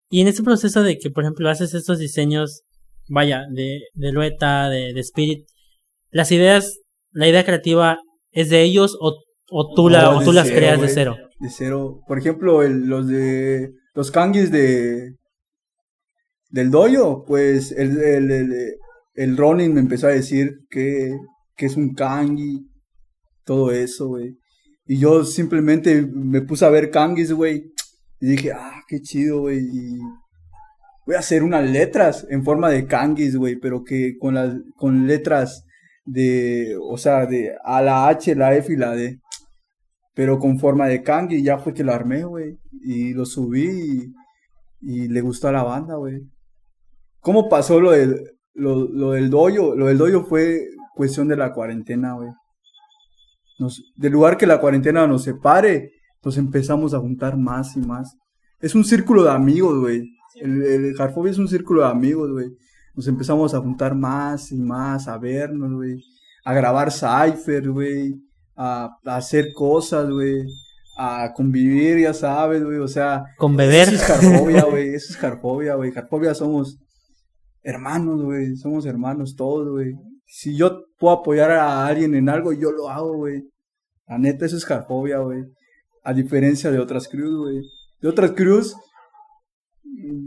A: Y en este proceso de que, por ejemplo, haces estos diseños, vaya, de, de Lueta, de, de Spirit, las ideas, la idea creativa es de ellos o, o tú, la, o tú las creas de cero.
B: De cero. Por ejemplo, los de los kanguis de del doyo, pues el, el, el, el Ronin me empezó a decir que, que es un kangi, todo eso, güey. Y yo simplemente me puse a ver kangis, güey. Y dije, ah, qué chido, güey. Y voy a hacer unas letras en forma de kanguis, güey, pero que con las con letras de, o sea, de a la H, la F y la D. Pero con forma de kangi, ya fue que lo armé, güey. Y lo subí y, le gustó a la banda, güey. ¿Cómo pasó lo del, lo, lo del doyo? Lo del doyo fue cuestión de la cuarentena, güey. del lugar que la cuarentena nos separe, nos empezamos a juntar más y más. Es un círculo de amigos, güey. El, el es un círculo de amigos, güey. Nos empezamos a juntar más y más, a vernos, güey. A grabar cypher, güey. A, hacer cosas, güey. A convivir, ya sabes, güey. O sea.
A: Con beber.
B: Eso es carfobia, (laughs) güey. Eso es carfobia, güey. Carfobia somos hermanos, güey. Somos hermanos todos, güey. Si yo puedo apoyar a alguien en algo, yo lo hago, güey. La neta, eso es carfobia, güey. A diferencia de otras crews, güey. De otras crews,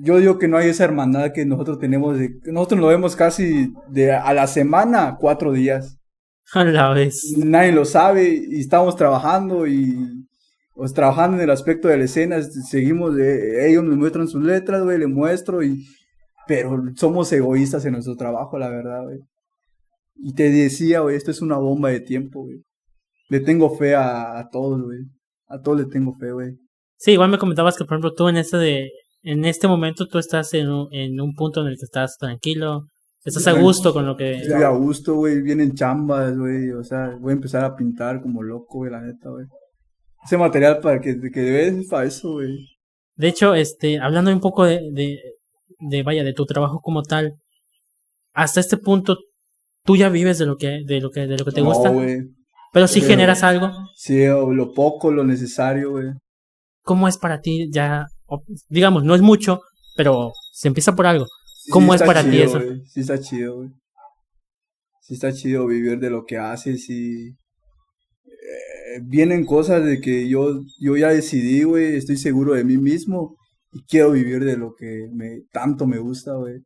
B: yo digo que no hay esa hermandad que nosotros tenemos. De, nosotros lo vemos casi de a la semana, cuatro días. (laughs)
A: A la vez.
B: Nadie lo sabe y estamos trabajando y pues, trabajando en el aspecto de la escena. Seguimos, de, ellos me muestran sus letras, güey, le muestro y... Pero somos egoístas en nuestro trabajo, la verdad, güey. Y te decía, güey, esto es una bomba de tiempo, güey. Le tengo fe a, a todos, güey. A todos le tengo fe, güey.
A: Sí, igual me comentabas que, por ejemplo, tú en este de en este momento tú estás en un, en un punto en el que estás tranquilo, estás a gusto con lo que...
B: Estoy a gusto, güey, vienen chambas, güey, o sea, voy a empezar a pintar como loco, güey, la neta, güey. Ese material para que, que debes para eso, güey.
A: De hecho, este, hablando un poco de, de, de, vaya, de tu trabajo como tal, hasta este punto, ¿tú ya vives de lo que, de lo que, de lo que te no, gusta? Güey. Pero si generas algo.
B: Sí, o lo poco, lo necesario, güey.
A: ¿Cómo es para ti ya digamos, no es mucho, pero se empieza por algo. ¿Cómo es para ti eso?
B: Sí está chido, güey. Sí está chido vivir de lo que haces y eh, vienen cosas de que yo, yo ya decidí, güey, estoy seguro de mí mismo y quiero vivir de lo que me, tanto me gusta, güey.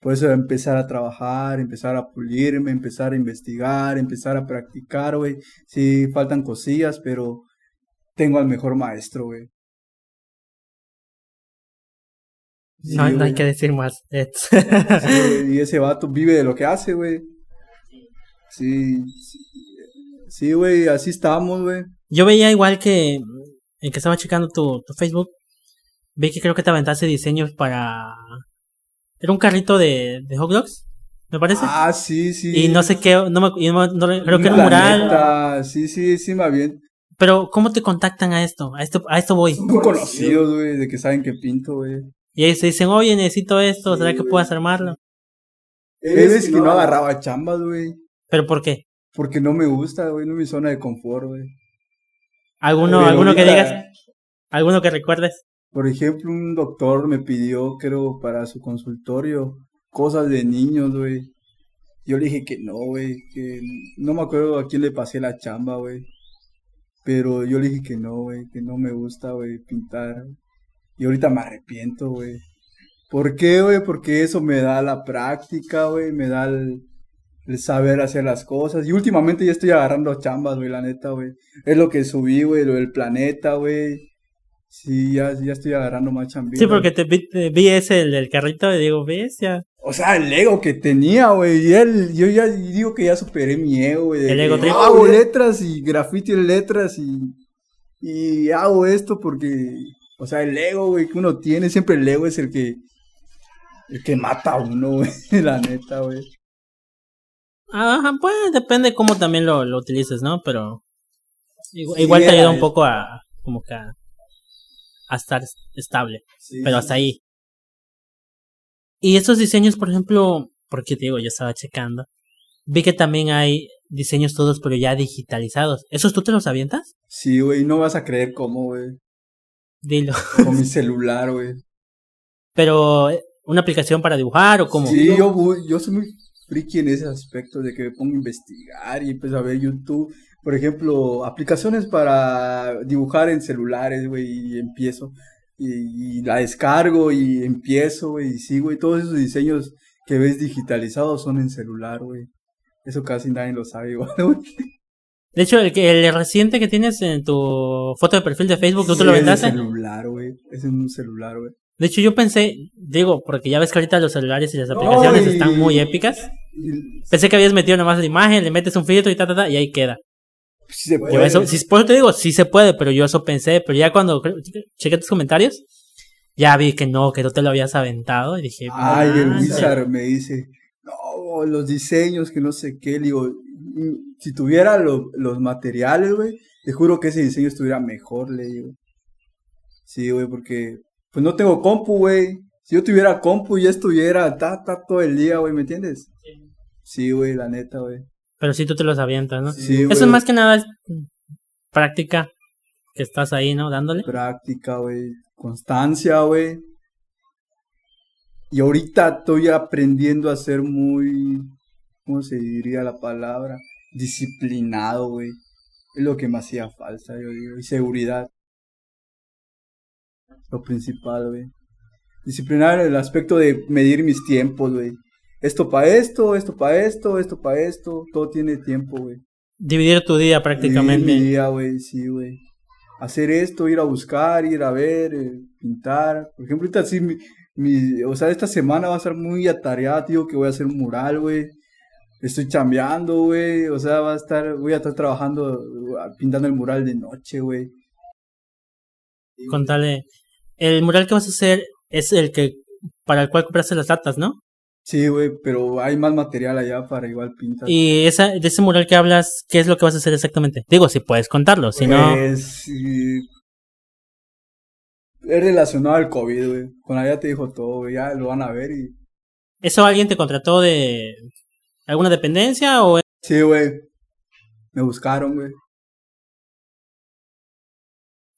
B: Por eso empezar a trabajar, empezar a pulirme, empezar a investigar, empezar a practicar, güey. Sí, faltan cosillas, pero tengo al mejor maestro, güey.
A: No, hay que decir más.
B: y ese vato vive de lo que hace, güey. Sí. Sí, güey, así estamos, güey.
A: Yo veía igual que, en que estaba checando tu, tu Facebook, vi que creo que te aventaste diseños para... Era un carrito de, de hot dogs, me parece.
B: Ah, sí, sí.
A: Y no sé qué, no me, creo que era un mural.
B: Sí, sí, sí, más bien.
A: Pero, ¿cómo te contactan a esto? A esto, a esto voy.
B: Son muy conocidos, güey, de que saben que pinto, güey.
A: Y ellos se dicen, oye, necesito esto, ¿será que puedas armarlo?
B: Es que no agarraba chambas, güey.
A: ¿Pero por qué?
B: Porque no me gusta, güey, no es mi zona de confort, güey.
A: ¿Alguno, alguno que digas? ¿Alguno que recuerdes?
B: Por ejemplo, un doctor me pidió, creo, para su consultorio, cosas de niños, güey. Yo le dije que no, güey, que no me acuerdo a quién le pasé la chamba, güey. Pero yo le dije que no, güey, que no me gusta, güey, pintar. Y ahorita me arrepiento, güey. ¿Por qué, güey? Porque eso me da la práctica, güey, me da el, saber hacer las cosas. Y últimamente ya estoy agarrando chambas, güey, la neta, güey. Es lo que subí, güey, lo del planeta, güey. Sí, ya, ya estoy agarrando más chambas.
A: Sí, porque te vi, ese, el del carrito, y digo, ves, ya.
B: O sea, el ego que tenía, güey. Yo ya digo que ya superé mi ego, güey.
A: El ego
B: Hago letras y grafiti en letras y, y hago esto porque o sea, el ego, güey, que uno tiene, siempre el ego es el que, el que mata a uno, (laughs) güey, la neta, güey.
A: Ajá, pues depende cómo también lo, lo utilices, ¿no? Pero igual, te ayuda un poco a, como que a, estar estable, pero hasta ahí. Y estos diseños, por ejemplo, porque te digo, yo estaba checando, vi que también hay diseños todos, pero ya digitalizados. ¿Esos tú te los avientas?
B: Sí, güey, no vas a creer cómo, güey.
A: Dilo. (laughs)
B: Con mi celular, güey.
A: Pero, ¿una aplicación para dibujar o cómo?
B: Sí, yo, yo soy muy friki en ese aspecto de que me pongo a investigar y empiezo a ver YouTube. Por ejemplo, aplicaciones para dibujar en celulares, güey, y empiezo. y, la descargo y empiezo, güey, y sí, güey, todos esos diseños que ves digitalizados son en celular, güey. Eso casi nadie lo sabe, (laughs) güey.
A: De hecho, el, el reciente que tienes en tu foto de perfil de Facebook, ¿tú te lo vendaste?
B: Es en celular, güey. Es un celular, güey.
A: De hecho, yo pensé, digo, porque ya ves que ahorita los celulares y las aplicaciones están muy épicas. Pensé que habías metido nomás la imagen, le metes un filtro y ta, ta, ta, y ahí queda.
B: Sí se puede.
A: eso, si, por eso te digo, sí se puede, pero yo eso pensé. Pero ya cuando chequé tus comentarios, ya vi que no, que no te lo habías aventado. Y dije,
B: ay, el Wizard me dice, no, los diseños, que no sé qué. Le digo, si tuviera los materiales, güey, te juro que ese diseño estuviera mejor, le digo. Sí, güey, porque pues no tengo compu, güey. Si yo tuviera compu, ya estuviera ta, ta, todo el día, güey, ¿me entiendes? Sí, güey, la neta, güey.
A: Pero si tú te los avientas, ¿no? Sí, Eso más que nada es práctica que estás ahí, ¿no? Dándole.
B: Práctica, güey. Constancia, güey. Y ahorita estoy aprendiendo a ser muy, ¿cómo se diría la palabra? Disciplinado, güey. Es lo que me hacía falta, yo digo. Y seguridad lo principal, güey. Disciplinar el aspecto de medir mis tiempos, güey. Esto para esto, esto para esto, esto para esto, todo tiene tiempo, güey.
A: Dividir tu día prácticamente.
B: Dividir mi día, güey, sí, güey. Hacer esto, ir a buscar, ir a ver, eh, pintar. Por ejemplo, ahorita sí, mi, o sea, esta semana va a ser muy atareada, tío, que voy a hacer un mural, güey. Estoy chambeando, güey. O sea, va a estar, voy a estar trabajando, pintando el mural de noche, güey.
A: Contale, el mural que vas a hacer es el que para el cual compraste las latas, ¿no?
B: Sí, güey, pero hay más material allá para igual pintar.
A: Y esa, de ese mural que hablas, ¿qué es lo que vas a hacer exactamente? Digo, si puedes contarlo, si no...
B: Pues, es relacionado al COVID, güey. Con allá te dijo todo, güey. Ya lo van a ver y...
A: ¿Eso alguien te contrató de alguna dependencia o...?
B: Sí, güey. Me buscaron, güey.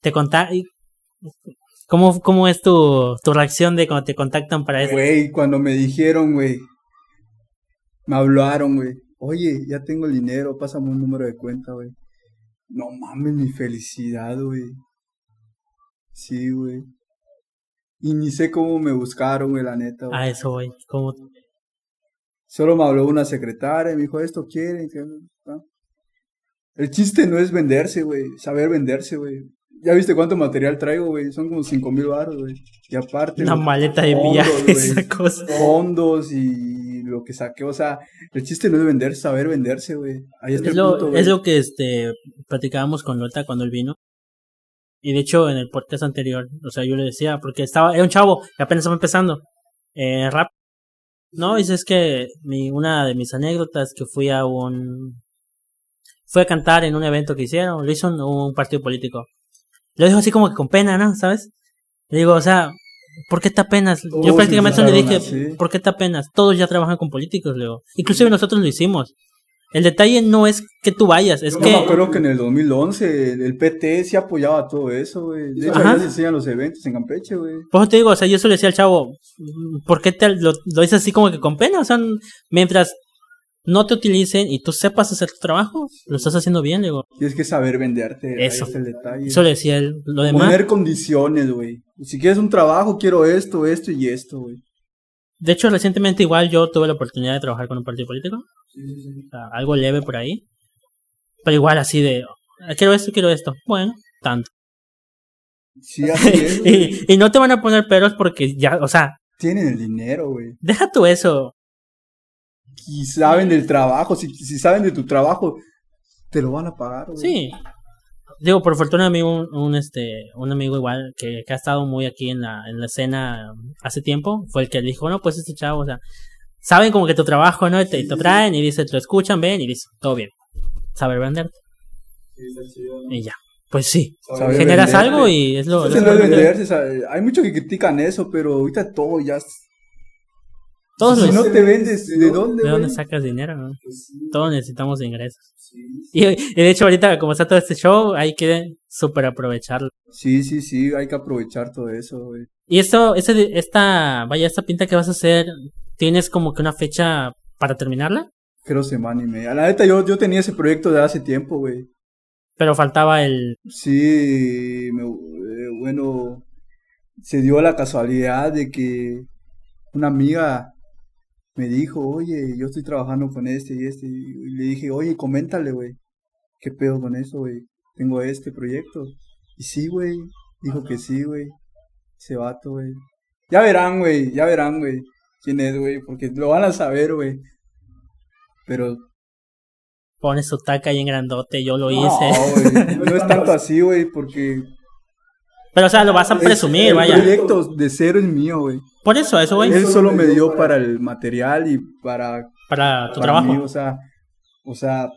A: Te contaron... ¿Cómo, cómo es tu, tu reacción de cuando te contactan para eso?
B: Güey, cuando me dijeron, güey, me hablaron, güey. Oye, ya tengo el dinero, pásame un número de cuenta, güey. No mames, mi felicidad, güey. Sí, güey. Y ni sé cómo me buscaron, güey, la neta.
A: Güey. Ah, eso, güey. ¿Cómo?
B: Solo me habló una secretaria, me dijo, esto quieren. El chiste no es venderse, güey. Saber venderse, güey. Ya viste cuánto material traigo, güey. Son como cinco mil baros, güey. Y aparte.
A: Una maleta de viaje, esa cosa.
B: Fondos y lo que saqué. O sea, el chiste no es vender, saber venderse, güey. Ahí está
A: es, lo, es lo que este platicábamos con Lota cuando él vino. Y de hecho, en el podcast anterior, o sea, yo le decía, porque estaba, era un chavo que apenas estaba empezando. Eh, rap. No, y es que mi, una de mis anécdotas que fui a un. Fui a cantar en un evento que hicieron, lo hizo un partido político. Lo dijo así como que con pena, ¿no? ¿Sabes? Le digo, o sea, ¿por qué te apenas? Yo prácticamente le dije, ¿por qué te apenas? Todos ya trabajan con políticos. Inclusive nosotros lo hicimos. El detalle no es que tú vayas, es que...
B: Yo creo que en el 2011 el PT sí apoyaba todo eso, güey. De hecho, ya se enseñan los eventos en Campeche, güey.
A: Pues te digo, o sea, yo eso le decía al chavo, ¿por qué te lo, lo dices así como que con pena? O sea, mientras no te utilicen y tú sepas hacer tu trabajo, lo estás haciendo bien, digo.
B: Tienes que saber venderte.
A: Eso.
B: es el detalle.
A: Eso le decía él. Lo demás.
B: Poner condiciones, güey. Si quieres un trabajo, quiero esto, esto y esto, güey.
A: De hecho, recientemente igual yo tuve la oportunidad de trabajar con un partido político. Sí, sí, sí. algo leve por ahí. Pero igual así de, ah, quiero esto, quiero esto. Bueno, tanto.
B: Sí, así es, (laughs)
A: y, y no te van a poner peros porque ya, o sea...
B: Tienen el dinero, güey.
A: Deja tú eso
B: y saben del trabajo, si, si saben de tu trabajo, te lo van a pagar.
A: Sí. Digo, por fortuna amigo, un, este, un amigo igual que, que, ha estado muy aquí en la, en la escena hace tiempo, fue el que dijo, no, pues este chavo, o sea, saben como que tu trabajo, ¿no? Te, te traen y dice, te lo escuchan, ven y dice, todo bien. Saber venderte. Y ya. Pues sí, generas algo y es lo...
B: Hay muchos que critican eso, pero ahorita todo ya
A: todos
B: si no te vendes, ¿de dónde?
A: ¿De dónde sacas dinero? Pues Todos necesitamos ingresos. Y, de hecho ahorita como está todo este show, hay que súper aprovecharlo.
B: Sí, sí, sí, hay que aprovechar todo eso, güey.
A: Y esto, ese, esta, vaya, esta pinta que vas a hacer, ¿tienes como que una fecha para terminarla?
B: Creo semana y media. La neta, yo, yo tenía ese proyecto de hace tiempo, güey.
A: Pero faltaba el...
B: Sí, me, eh, bueno, se dio la casualidad de que una amiga me dijo, oye, yo estoy trabajando con este y este. Y le dije, oye, coméntale, güey. ¿Qué pedo con eso, güey? Tengo este proyecto. Y sí, güey. Dijo que sí, güey. Ese vato, güey. Ya verán, güey. Ya verán, güey. Quién es, güey. Porque lo van a saber, güey. Pero.
A: Pone su taca ahí en grandote. Yo lo
B: No,
A: hice.
B: güey. No es tanto (laughs) así, güey. Porque.
A: Pero, o sea, lo vas a presumir,
B: el
A: vaya.
B: proyecto de cero es mío, güey.
A: Por eso, eso, güey.
B: Él solo me dio para el material y para
A: Para tu
B: para
A: trabajo.
B: mí, o sea, o sea,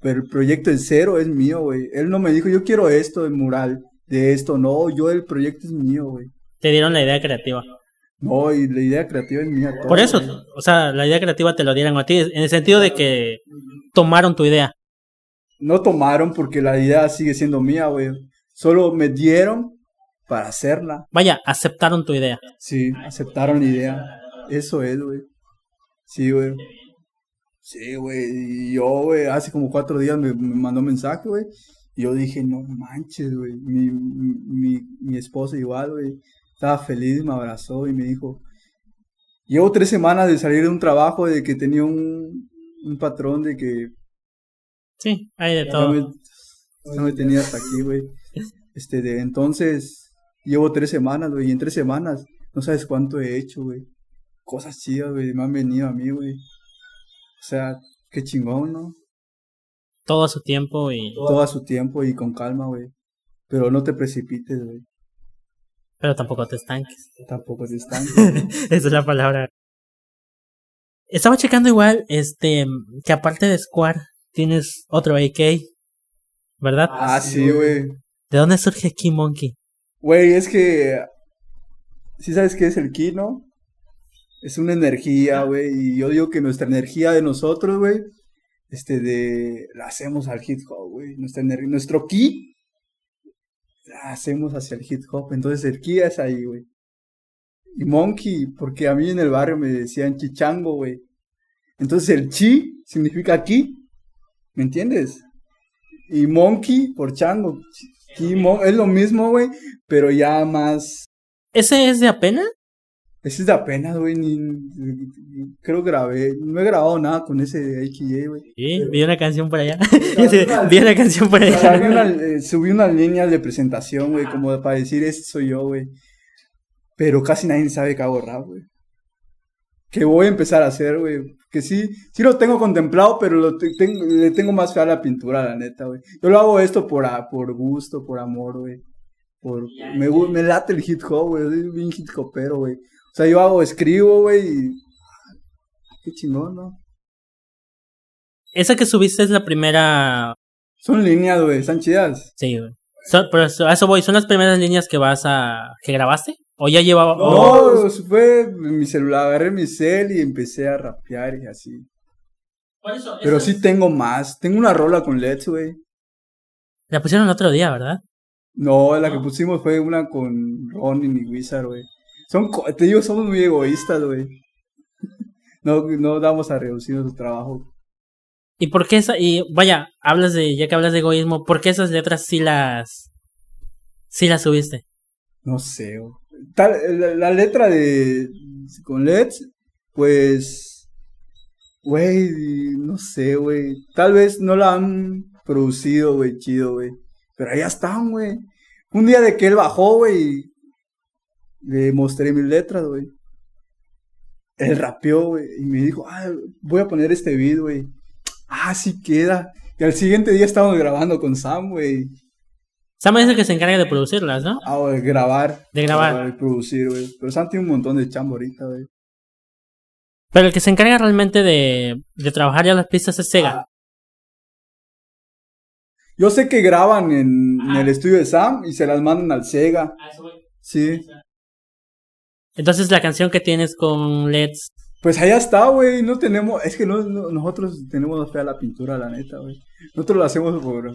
B: pero el proyecto en cero es mío, güey. Él no me dijo, yo quiero esto de mural, de esto, no, yo el proyecto es mío, güey.
A: Te dieron la idea creativa.
B: No, y la idea creativa es mía. todo,
A: Por eso, o sea, la idea creativa te lo dieron a ti. En el sentido de que tomaron tu idea.
B: No tomaron porque la idea sigue siendo mía, güey. Solo me dieron para hacerla.
A: Vaya, aceptaron tu idea.
B: Sí, aceptaron la idea. Eso es, güey. Sí, güey. Sí, güey. Yo, güey, hace como cuatro días me, me mandó un mensaje, güey. Y yo dije, no manches, güey. Mi, mi, mi esposa igual, güey. Estaba feliz, me abrazó y me dijo, llevo tres semanas de salir de un trabajo de que tenía un, un patrón de que
A: Sí, hay de todo.
B: me, ya me tenía hasta aquí, güey. Este, de entonces, llevo tres semanas, güey, y en tres semanas, no sabes cuánto he hecho, güey. Cosas chidas, güey, me han venido a mí, güey. O sea, qué chingón, ¿no?
A: Todo a su tiempo y...
B: Todo a su tiempo y con calma, güey. Pero no te precipites, güey.
A: Pero tampoco te estanques.
B: Tampoco te están. (laughs)
A: Esa es la palabra. Estaba checando igual, este, que aparte de Square, tienes otro AK, ¿verdad?
B: ah, sí, güey.
A: ¿De dónde surge Key Monkey?
B: Güey, es que. ¿Sí sabes qué es el ki, no? Es una energía, güey. Y yo digo que nuestra energía de nosotros, güey. Este, de. La hacemos al hip hop, güey. Nuestra Nuestro ki. La hacemos hacia el hip hop. Entonces el ki es ahí, güey. Y monkey, porque a mí en el barrio me decían chichango, güey. Entonces el chi significa ki. ¿Me entiendes? Y monkey por chango. Es lo mismo, güey, pero ya más.
A: ¿Ese es de apenas?
B: Ese es de apenas, güey. Ni, ni- creo grabé. No he grabado nada con ese AKA, güey.
A: Sí, (laughs) (laughs) vi una canción por allá. Vi una canción por allá.
B: una- eh, subí unas líneas de presentación, güey, como para decir, ese soy yo, güey. Pero casi nadie sabe que hago rap, güey. Que voy a empezar a hacer, güey. Que sí, sí lo tengo contemplado, pero lo te- le tengo más fe a la pintura, la neta, güey. Yo lo hago esto por, a- por gusto, por amor, güey. Por, me, gu- me late el hip hop, güey. Soy bien hip hopero, güey. O sea, yo hago, escribo, güey, y... Qué chingón, ¿no?
A: Esa que subiste es la primera.
B: Son líneas, güey, están chidas.
A: Sí, güey. So- pero a eso voy. ¿Son las primeras líneas que vas a. que grabaste? ¿O ya llevaba.?
B: No, fue mi celular, agarré mi cel y empecé a rapear y así.
A: Por eso,
B: Pero sí tengo más. Tengo una rola con Let's, güey.
A: La pusieron el otro día, ¿verdad?
B: No, la que pusimos fue una con Ronin y Wizard, güey. Son, te digo, somos muy egoístas, güey. (laughs) No, no damos a reducir nuestro trabajo.
A: ¿Y por qué esa.? Y vaya, hablas de. ya que hablas de egoísmo, ¿por qué esas letras sí las. sí las subiste?
B: No sé, güey. La, letra de con Let's, pues, güey, no sé, güey. Tal vez no la han producido, güey, chido, güey. Pero ahí están, güey. Un día de que él bajó, güey, le mostré mis letras, güey. Él rapeó, güey, y me dijo, ah, voy a poner este beat, güey. Ah, sí queda. Y al siguiente día estábamos grabando con Sam, güey.
A: Sam es el que se encarga de producirlas, ¿no?
B: Ah, de grabar.
A: De grabar.
B: De producir, güey. Pero Sam tiene un montón de chamba ahorita, güey.
A: Pero el que se encarga realmente de, de trabajar ya las pistas es Sega.
B: Ah. Yo sé que graban en, en el estudio de Sam y se las mandan al Sega. Sí.
A: Entonces la canción que tienes con Let's.
B: Pues allá está, güey. No tenemos. Es que no, no- nosotros tenemos fe a la pintura, la neta, güey. Nosotros lo hacemos por.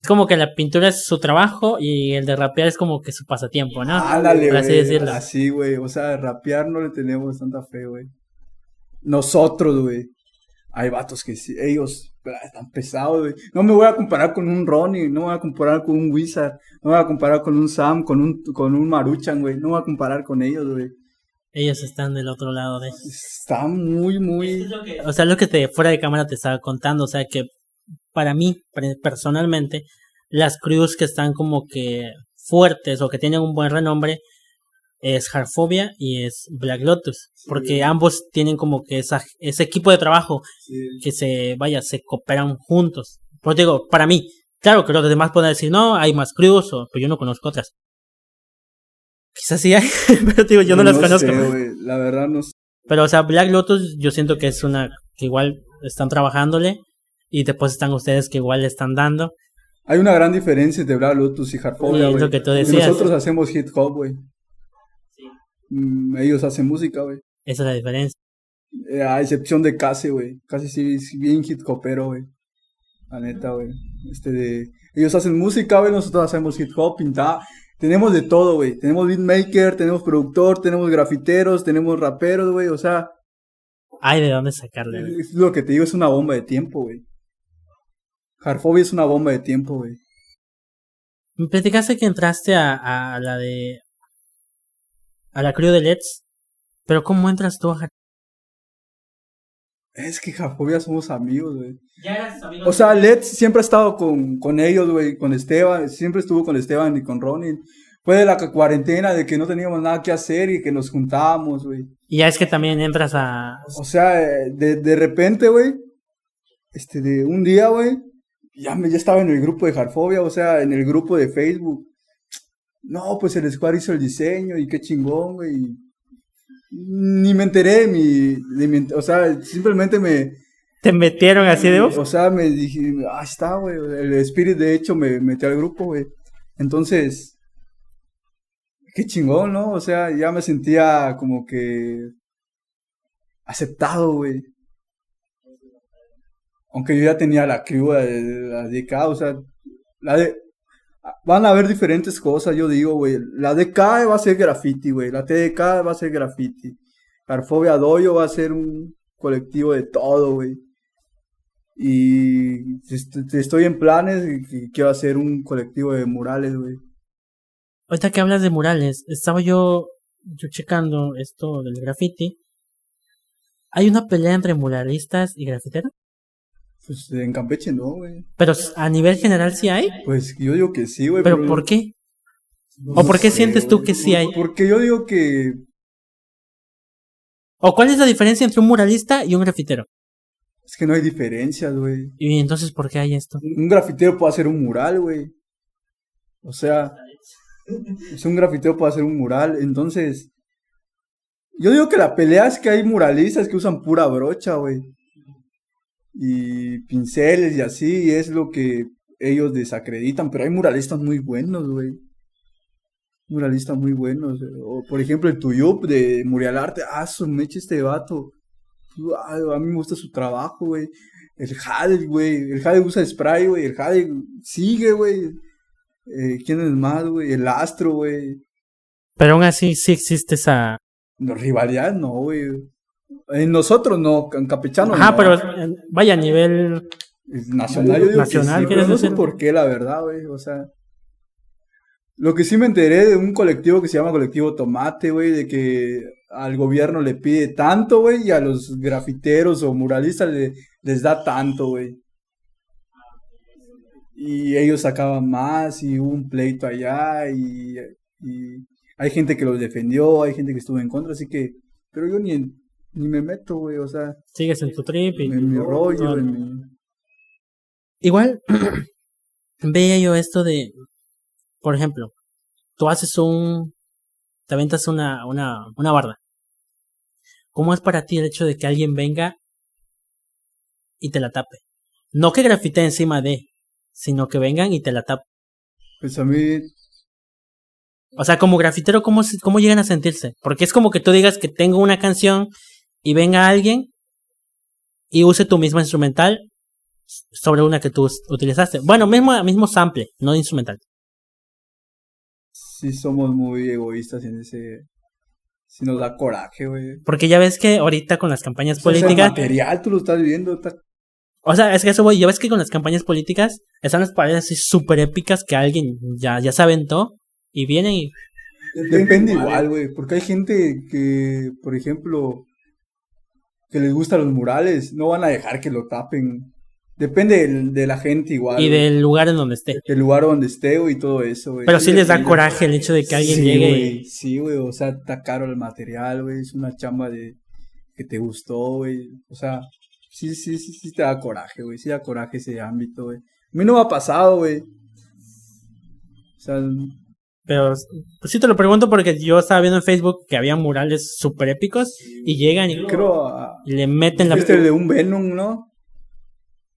A: Es como que la pintura es su trabajo y el de rapear es como que su pasatiempo, ¿no?
B: Ándale,
A: Por así
B: güey.
A: decirlo.
B: Así, güey. O sea, rapear no le tenemos tanta fe, güey. Nosotros, güey. Hay vatos que sí. Ellos. están pesados, güey. No me voy a comparar con un Ronnie, no me voy a comparar con un Wizard, no me voy a comparar con un Sam, con un, con un Maruchan, güey. No me voy a comparar con ellos, güey.
A: Ellos están del otro lado de...
B: Están muy, muy...
A: O sea, lo que te fuera de cámara te estaba contando, o sea, que para mí, personalmente, las crews que están como que fuertes o que tienen un buen renombre es Hardphobia y es Black Lotus, porque ambos tienen como que esa, ese equipo de trabajo que se, vaya, se cooperan juntos. Pues digo, para mí, claro que los demás pueden decir, no, hay más crews, o, pero yo no conozco otras. Quizás sí hay, (laughs) pero digo, yo no, las conozco.
B: la verdad no sé.
A: Pero, o sea, Black Lotus yo siento que es una que igual están trabajándole y después están ustedes que igual le están dando.
B: Hay una gran diferencia entre Black Lotus y Hardphobia, güey. Nosotros hacemos hip hop, güey. Mm, ellos hacen música, güey.
A: Esa es la diferencia.
B: Eh, a excepción de Case, güey. Casi sí, bien hip hopero, güey. La neta, güey. Este de... Ellos hacen música, güey. Nosotros hacemos hip hop, pintada. Tenemos de todo, güey. Tenemos beatmaker, tenemos productor, tenemos grafiteros, tenemos raperos, güey. O sea...
A: Hay de dónde sacarle, güey.
B: Es lo que te digo, es una bomba de tiempo, güey. Hardphobia es una bomba de tiempo, güey.
A: Me platicaste que entraste a, a la de a la crew de Let's. Pero ¿cómo entras tú a
B: Es que Jafobia somos amigos, güey. O sea, Let's siempre ha estado con, con ellos, güey, con Esteban, siempre estuvo con Esteban y con Ronin. Fue de la cuarentena, de que no teníamos nada que hacer y que nos juntábamos, güey.
A: Y ya es que también entras a...
B: O sea, de, de repente, güey, este, de un día, güey, ya, me, ya estaba en el grupo de Jarfobia, o sea, en el grupo de Facebook. No, pues el Square hizo el diseño y qué chingón, güey. Ni me enteré de mi, de mi, O sea, simplemente me.
A: ¿Te metieron así de
B: O sea, me dije, ah, está, güey. El Spirit, de hecho, me metió al grupo, güey. Entonces. Qué chingón, ¿no? O sea, ya me sentía como que. aceptado, güey. Aunque yo ya tenía la crew de la DK, o sea, la de, van a haber diferentes cosas, yo digo, güey. La DK va a ser graffiti, güey. La TDK va a ser graffiti. Carfobia Doyo va a ser un colectivo de todo, güey. Y estoy en planes y quiero hacer un colectivo de murales, güey.
A: Ahorita que hablas de murales, estaba yo, yo checando esto del graffiti. ¿Hay una pelea entre muralistas y grafiteros?
B: Pues en Campeche no, güey.
A: Pero a nivel general sí hay.
B: Pues yo digo que sí, güey.
A: ¿Pero, por qué? ¿O por qué sientes tú que sí hay?
B: Porque yo digo que...
A: ¿O cuál es la diferencia entre un muralista y un grafitero?
B: Es que no hay diferencias, güey.
A: ¿Y entonces por qué hay esto?
B: Un grafitero puede hacer un mural, güey. O sea, es un grafitero puede hacer un mural. Entonces, yo digo que la pelea es que hay muralistas que usan pura brocha, güey y pinceles y así, es lo que ellos desacreditan, pero hay muralistas muy buenos, güey. Muralistas muy buenos. O, por ejemplo, el Tuyup de Murial Arte, ah, su meche este vato. a mí me gusta su trabajo, güey. El Jade, güey. El Jade usa spray, güey. El Jade sigue, güey. Eh, ¿Quién es más, güey? El Astro, güey.
A: Pero aún así sí existe esa...
B: No, rivalidad no, güey. En nosotros no, en Capechano
A: Ajá, pero vaya a nivel
B: nacional. Yo digo nacional, que sí, pero no sé por qué, la verdad, güey. O sea, lo que sí me enteré de un colectivo que se llama Colectivo Tomate, güey, de que al gobierno le pide tanto, güey, y a los grafiteros o muralistas les da tanto, güey. Y ellos sacaban más y hubo un pleito allá y, y hay gente que los defendió, hay gente que estuvo en contra, así que, pero yo ni, ni me meto, güey, o sea.
A: Sigues en tu trip y.
B: En mi rollo, en mi.
A: Igual, (clears throat) veía yo esto de. Por ejemplo, tú haces un. Te aventas una, una, una barda. ¿Cómo es para ti el hecho de que alguien venga y te la tape? No que grafite encima de, sino que vengan y te la tape.
B: Pues a mí.
A: O sea, como grafitero, ¿cómo, ¿cómo llegan a sentirse? Porque es como que tú digas que tengo una canción y venga alguien y use tu mismo instrumental sobre una que tú utilizaste. Bueno, mismo, mismo sample, no instrumental.
B: Sí, somos muy egoístas en ese. Si nos da coraje, güey.
A: Porque ya ves que ahorita con las campañas políticas.
B: material, tú lo estás viviendo.
A: O sea, es que eso voy, ya ves que con las campañas políticas están las paredes así súper épicas que alguien ya, ya se aventó y vienen y...
B: Depende igual, güey, porque hay gente que, por ejemplo, que les gustan los murales, no van a dejar que lo tapen. Depende de, la gente igual.
A: Y del lugar en donde esté.
B: Del lugar donde esté, güey, y todo eso, güey.
A: Pero sí, les da coraje el hecho de que alguien llegue
B: y... Sí, güey, o sea, está caro el material, güey, es una chamba de que te gustó, güey. O sea, sí, sí, sí, sí te da coraje, güey, sí da coraje ese ámbito, güey. A mí no me ha pasado, güey. O sea...
A: Pero sí te lo pregunto porque yo estaba viendo en Facebook que había murales súper épicos y llegan y,
B: Creo,
A: y le meten la...
B: Este de un Venom, ¿no?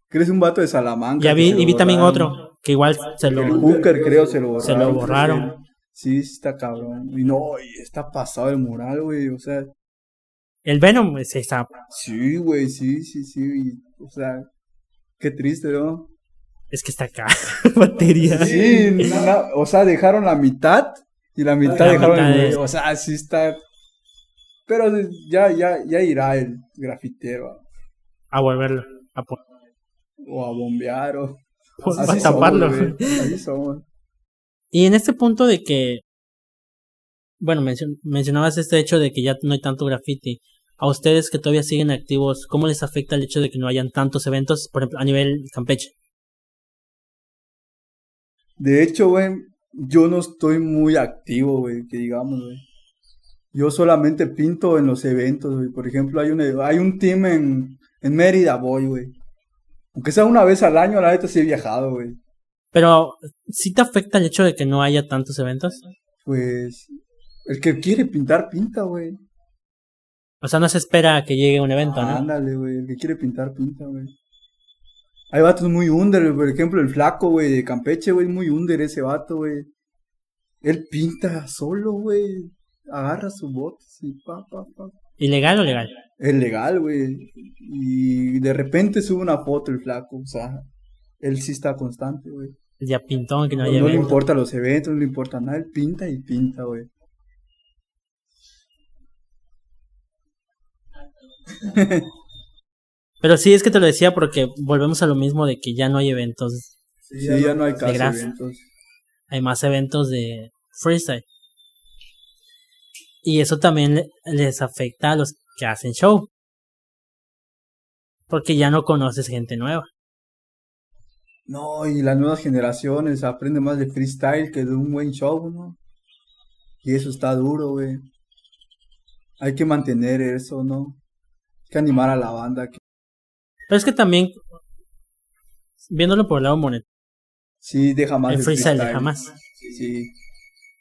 B: Que un vato de Salamanca.
A: Ya vi, y vi también otro, que igual se lo...
B: El Hooker, creo, se lo borraron.
A: Se lo borraron.
B: Sí, está cabrón. Y no, está pasado el mural, güey, o sea...
A: El Venom, sí, está...
B: Sí, güey, sí, sí, sí, o sea... Qué triste, ¿no?
A: Es que está acá, (laughs) batería.
B: Sí, o sea, dejaron la mitad y la mitad dejaron el, O sea, sí está... Pero ya, ya, ya irá el grafitero.
A: A volverlo, a
B: o a bombear o (laughs)
A: pues a taparlo. Y en este punto de que, bueno, mencionabas este hecho de que ya no hay tanto graffiti. A ustedes que todavía siguen activos, ¿cómo les afecta el hecho de que no hayan tantos eventos, por ejemplo, a nivel Campeche?
B: De hecho, güey, yo no estoy muy activo, güey, que digamos, güey. Yo solamente pinto en los eventos, güey. Por ejemplo, hay un, hay un team en, en Mérida, voy, güey. Aunque sea una vez al año, la neta sí he viajado, güey.
A: Pero, ¿sí te afecta el hecho de que no haya tantos eventos?
B: Pues, el que quiere pintar, pinta, güey.
A: O sea, no se espera a que llegue un evento, ¿no?
B: Ándale, güey, el que quiere pintar, pinta, güey. Hay vatos muy under, por ejemplo, el flaco, güey, de Campeche, güey, muy under ese vato, güey. Él pinta solo, güey. Agarra su bote y pa, pa, pa.
A: ¿Ilegal o legal?
B: Es legal, güey. Y de repente sube una foto el flaco, o sea, él sí está constante, güey.
A: Ya pintó, que no,
B: no, no le importa los eventos, no le importa nada, él pinta y pinta, güey. (laughs)
A: Pero sí, es que te lo decía porque volvemos a lo mismo de que ya no hay eventos.
B: Sí, ya, no hay casi eventos.
A: Hay más eventos de freestyle. Y eso también les afecta a los que hacen show. Porque ya no conoces gente nueva.
B: No, y las nuevas generaciones aprenden más de freestyle que de un buen show, ¿no? Y eso está duro, güey. Hay que mantener eso, ¿no? Hay que animar a la banda.
A: Pero es que también, viéndolo por el lado monetário.
B: Sí, deja más.
A: El freestyle, deja más.
B: Sí.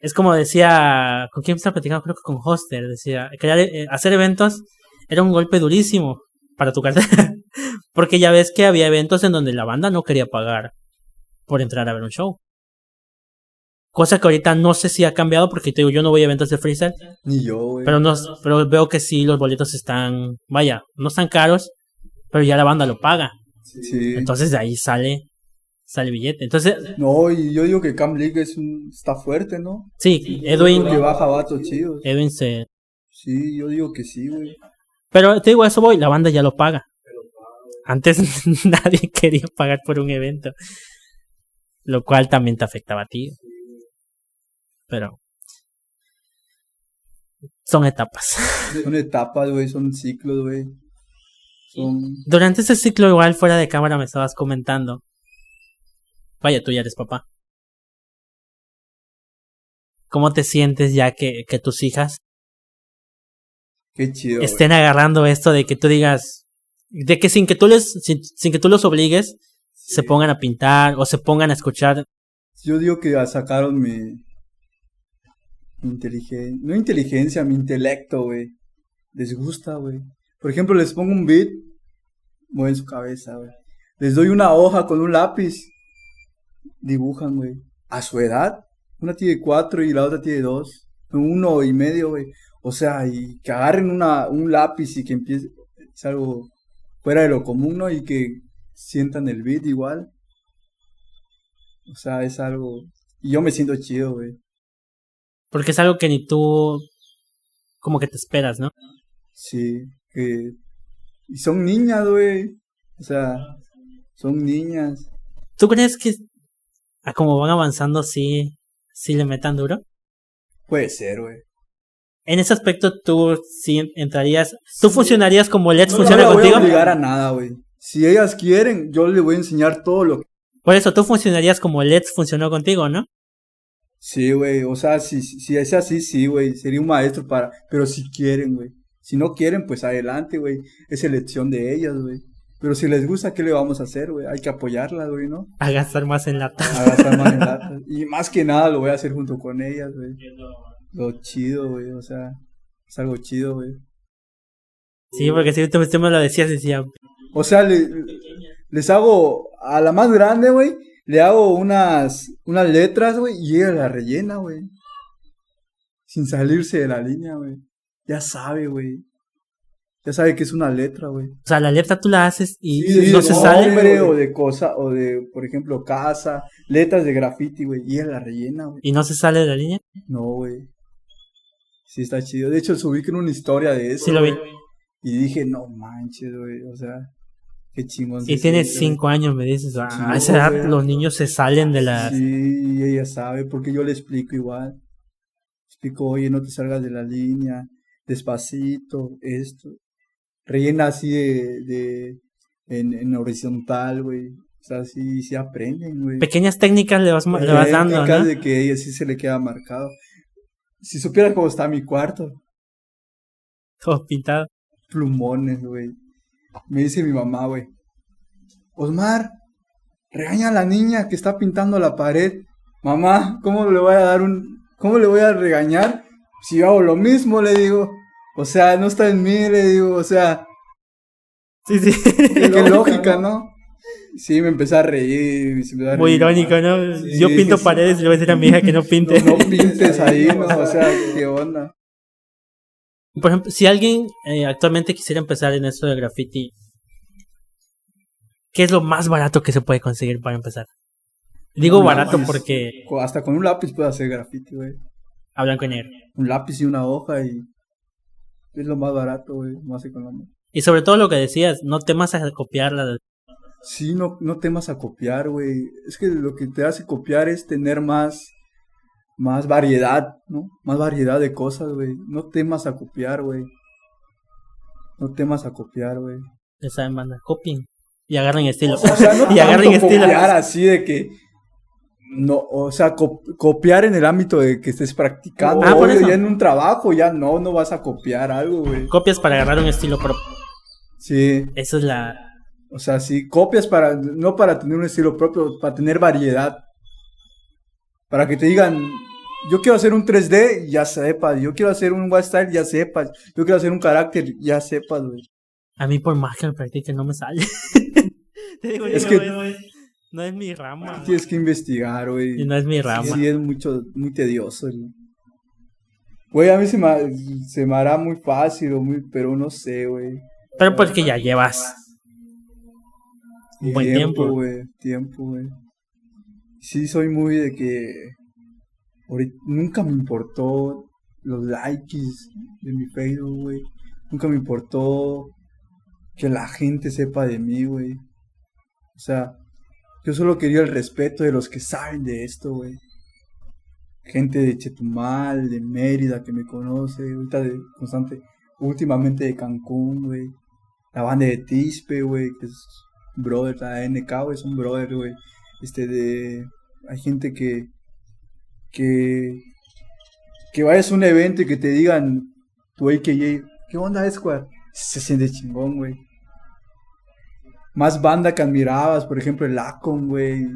A: Es como decía, ¿con quién estaba platicando? Creo que con Hoster. Decía, eh, hacer eventos era un golpe durísimo para tu cartera. (laughs) Porque ya ves que había eventos en donde la banda no quería pagar por entrar a ver un show. Cosa que ahorita no sé si ha cambiado porque te digo, yo no voy a eventos de freestyle.
B: Ni yo, güey.
A: Pero, no, pero veo que sí, los boletos están, vaya, no están caros, pero ya la banda lo paga.
B: Sí.
A: Entonces de ahí sale sale billete. Entonces.
B: No, y yo digo que Cam League es un, está fuerte, ¿no?
A: Sí, Edwin.
B: Que baja vatos chidos.
A: Edwin se.
B: Sí, yo digo que sí, güey.
A: Pero te digo, eso voy, la banda ya lo paga. Antes (laughs) nadie quería pagar por un evento. Lo cual también te afectaba a ti. Pero. Son etapas.
B: Son etapas, güey, son ciclos, güey. Son...
A: Durante ese ciclo, igual fuera de cámara, me estabas comentando Vaya, tú ya eres papá. ¿Cómo te sientes ya que, que tus hijas
B: Qué chido,
A: estén agarrando esto de que tú digas, de que sin que tú les, sin, que tú los obligues, se pongan a pintar o se pongan a escuchar?
B: Yo digo que sacaron mi, inteligencia, no inteligencia, mi intelecto, güey. Les gusta, güey. Por ejemplo, les pongo un beat, mueven su cabeza, güey. Les doy una hoja con un lápiz dibujan, güey. A su edad, una tiene cuatro y la otra tiene dos. Uno y medio, güey. O sea, y que agarren una, un lápiz y que empiece. Es algo fuera de lo común, ¿no? Y que sientan el beat igual. O sea, es algo. Y yo me siento chido, güey.
A: Porque es algo que ni tú. Como que te esperas, ¿no?
B: Sí, que. Y son niñas, güey. O sea, Son niñas.
A: ¿Tú crees que a como van avanzando sí, sí le metan duro?
B: Puede ser, güey.
A: En ese aspecto tú sí entrarías, tú funcionarías como Let's
B: No
A: funciona
B: voy
A: contigo.
B: a obligar a nada, güey. Si ellas quieren, yo les voy a enseñar todo lo que...
A: Por eso tú funcionarías como Let's funcionó contigo, ¿no?
B: Sí, güey. O sea, si, si es así, sí, güey. Sería un maestro para... Pero si quieren, güey. Si no quieren, pues adelante, güey. Es elección de ellas, güey. Pero si les gusta, ¿qué le vamos a hacer, güey? Hay que apoyarlas, güey, ¿no?
A: A gastar más en lata.
B: A gastar más en latas. Y más que nada lo voy a hacer junto con ellas, güey. Lo chido, güey. O sea, es algo chido, güey.
A: Sí, porque si tú tú me lo decías, decía,
B: O sea, le- les hago a la más grande, güey. Le hago unas, unas letras, güey. Y ella la rellena, güey. Sin salirse de la línea, güey. Ya sabe, güey. Ya sabe que es una letra, güey.
A: o sea, la letra tú la haces y
B: Sí,
A: no se sale.
B: nombre o de cosa, o de, por ejemplo, casa, letras de graffiti, güey. Y ella la rellena, güey.
A: Y no se sale de la línea.
B: No, güey. Sí, está chido. De hecho, subí con una historia de eso.
A: Sí lo vi.
B: Y dije, no manches, güey. O sea, qué chingón.
A: Y tienes cinco años, me dices. ah, a esa edad los niños se salen de las.
B: Sí, ella sabe, porque yo le explico igual. Explico, oye, no te salgas de la línea, despacito, esto. Rellena así de, de en, en horizontal, güey. O sea, sí, sí aprenden, güey.
A: Pequeñas técnicas le vas, le vas dando,
B: Técnicas
A: ¿no?
B: de que ella sí se le queda marcado. Si supieras cómo está mi cuarto,
A: Todo pintado.
B: plumones, güey. Me dice mi mamá, güey. Osmar, regaña a la niña que está pintando la pared. Mamá, ¿cómo le voy a dar un... ¿Cómo le voy a regañar si yo hago lo mismo? Le digo. O sea, no está en mí, le digo. O sea,
A: Sí, sí.
B: qué (laughs) lógica, ¿no? Sí, me empecé a reír.
A: Muy irónico, ¿no?
B: Sí,
A: Yo pinto
B: sí.
A: paredes y le voy a decir a mi hija que no pinte.
B: No, no pintes ahí, (laughs) ¿no? O sea, ¿qué onda?
A: Por ejemplo, si alguien eh, actualmente quisiera empezar en esto de graffiti, ¿qué es lo más barato que se puede conseguir para empezar? Digo barato porque
B: Hasta con un lápiz puedo hacer graffiti, güey.
A: a blanco y negro.
B: Un lápiz y una hoja y... Es lo más barato, güey. Más económico.
A: Y sobre todo lo que decías, no temas a copiarla.
B: Sí, no, no temas a copiar, güey. Es que lo que te hace copiar es tener más, más variedad, ¿no? Más variedad de cosas, güey. No temas a copiar, güey. No temas a copiar, güey.
A: Ya saben, banda, copien y agarren estilo.
B: O sea, no (laughs)
A: y agarren estilo.
B: copiar así de que... No, o sea, co- copiar en el ámbito de que estés practicando.
A: Ah,
B: Obvio, ya en un trabajo, ya no, no vas a copiar algo, güey.
A: Copias para agarrar un estilo propio.
B: Sí.
A: Eso es la...
B: O sea, sí, copias para, no para tener un estilo propio, para tener variedad. Para que te digan, yo quiero hacer un 3D, ya sepas. Yo quiero hacer un style, ya sepas. Yo quiero hacer un carácter, ya sepas, güey.
A: A mí por más que lo practique no me sale. (laughs) Te digo,
B: Es
A: yo,
B: que-
A: no, es, no es mi rama.
B: Tienes que investigar,
A: Y
B: güey.
A: no es mi rama.
B: Sí, es mucho, muy tedioso. güey. Güey, a mí se me, se me hará muy fácil, muy, pero no sé, güey.
A: Pero porque ya llevas un buen tiempo.
B: güey. Tiempo, güey. Sí, soy muy de que. nunca me importó los likes de mi Facebook, güey. Nunca me importó que la gente sepa de mí, güey. O sea, yo solo quería el respeto de los que saben de esto, güey. Gente de Chetumal, de Mérida que me conoce, ahorita de constante, últimamente de Cancún, güey. La banda de Tispe, güey, que es brother, la NK, güey, es un brother, güey. Este de. Hay gente que. que. que vayas a un evento y que te digan tu AKJ, ¿qué onda, Esquad? Se siente chingón, güey. Más banda que admirabas, por ejemplo, el Acon, güey.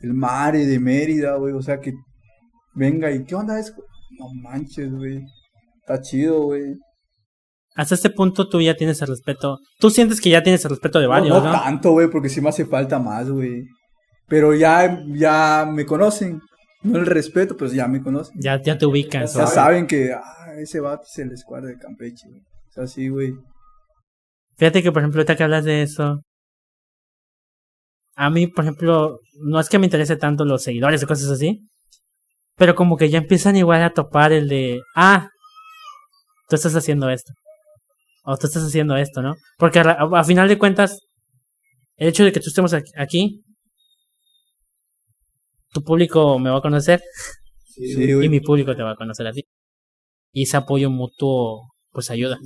B: El Mare de Mérida, güey. O sea, que venga y ¿qué onda, Esquad? No manches, güey. Está chido, güey.
A: Hasta este punto tú ya tienes el respeto. Tú sientes que ya tienes el respeto de varios,
B: no,
A: ¿no?
B: no tanto, güey, porque sí me hace falta más, güey. Pero ya, ya me conocen. No el respeto, pues ya me conocen.
A: Ya, ya te ubican. ¿sabes?
B: saben que ah, ese vato es el escuadra de Campeche, güey. O sea, sí, güey.
A: Fíjate que, por ejemplo, ahorita que hablas de eso, a mí, por ejemplo, no es que me interese tanto los seguidores o cosas así, pero como que ya empiezan igual a topar el de, ah, tú estás haciendo esto, o tú estás haciendo esto, ¿no? Porque a, final de cuentas, el hecho de que tú estemos aquí, tu público me va a conocer y mi público te va a conocer a ti. Y ese apoyo mutuo, pues ayuda,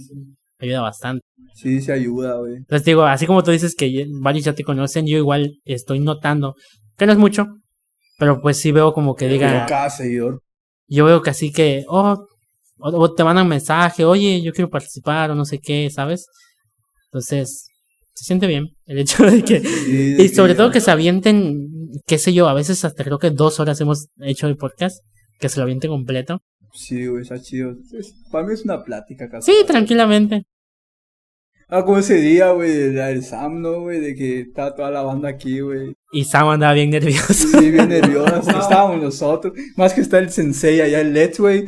A: ayuda bastante.
B: Sí, se ayuda, güey.
A: Entonces digo, así como tú dices que varios ya te conocen, yo igual estoy notando, que no es mucho, pero pues sí veo como que digan...
B: Cada seguidor.
A: Yo veo que así que, oh, o, te mandan mensaje, oye, yo quiero participar o no sé qué, ¿sabes? Entonces, se siente bien el hecho de que... y sobre todo que se avienten, qué sé yo, a veces hasta creo que dos horas hemos hecho el podcast, que se lo avienten completo.
B: Sí, güey, está chido. para mí es una plática
A: casi. Sí, tranquilamente.
B: Ah, como ese día, güey, del Sam, ¿no, güey? De que está toda la banda aquí, güey.
A: Y Sam andaba bien nervioso.
B: Sí, bien nervioso. (laughs) Estábamos nosotros. Más que está el sensei allá, el Let's, güey.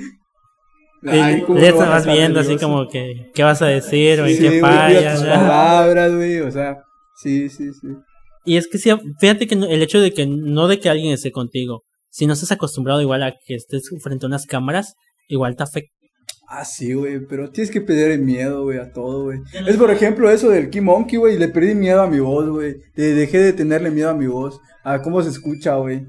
A: Ay, le estás viendo así como que, ¿qué vas a decir? Sí, ¿Qué falla?
B: palabras, güey, o sea, sí, sí, sí.
A: Y es que sí, fíjate que el hecho de que no de que alguien esté contigo, si no estás acostumbrado igual a que estés frente a unas cámaras, igual te afecta.
B: Ah, sí, güey, pero tienes que perder el miedo, güey, a todo, güey. Es por ejemplo eso del Key Monkey, güey, le perdí miedo a mi voz, güey. Dejé de tenerle miedo a mi voz, a cómo se escucha, güey.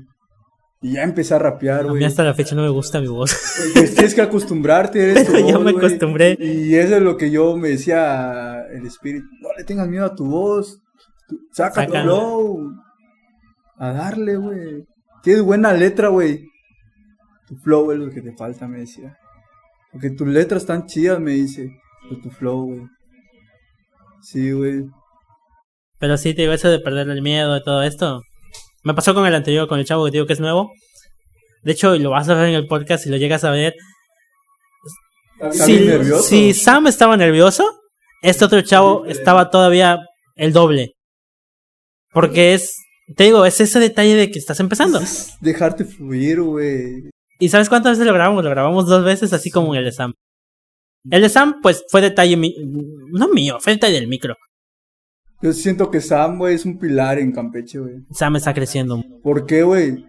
B: Y ya empecé a rapear, güey. A
A: mí hasta la fecha no me gusta mi voz.
B: Pues tienes que acostumbrarte.
A: Eres Pero ya me acostumbré.
B: Y eso es lo que yo me decía el espíritu. No le tengas miedo a tu voz. Saca tu flow. A darle, güey. Tienes buena letra, güey. Tu flow es lo que te falta, me decía. Porque tus letras están chidas, me dice. tu flow, güey. Sí, güey.
A: Pero sí, te digo eso de perder el miedo y todo esto. Me pasó con el anterior, con el chavo que digo que es nuevo. De hecho, lo vas a ver en el podcast si lo llegas a ver. Si, nervioso? si Sam estaba nervioso, este otro chavo estaba todavía el doble. Porque es, te digo, es ese detalle de que estás empezando.
B: dejarte fluir, güey.
A: ¿Y sabes cuántas veces lo grabamos? Lo grabamos dos veces, así como el de Sam. El de Sam, pues fue detalle, no mío, fue detalle del micro.
B: Yo siento que Sam, güey, es un pilar en Campeche, güey.
A: Sam está creciendo.
B: ¿Por qué, güey?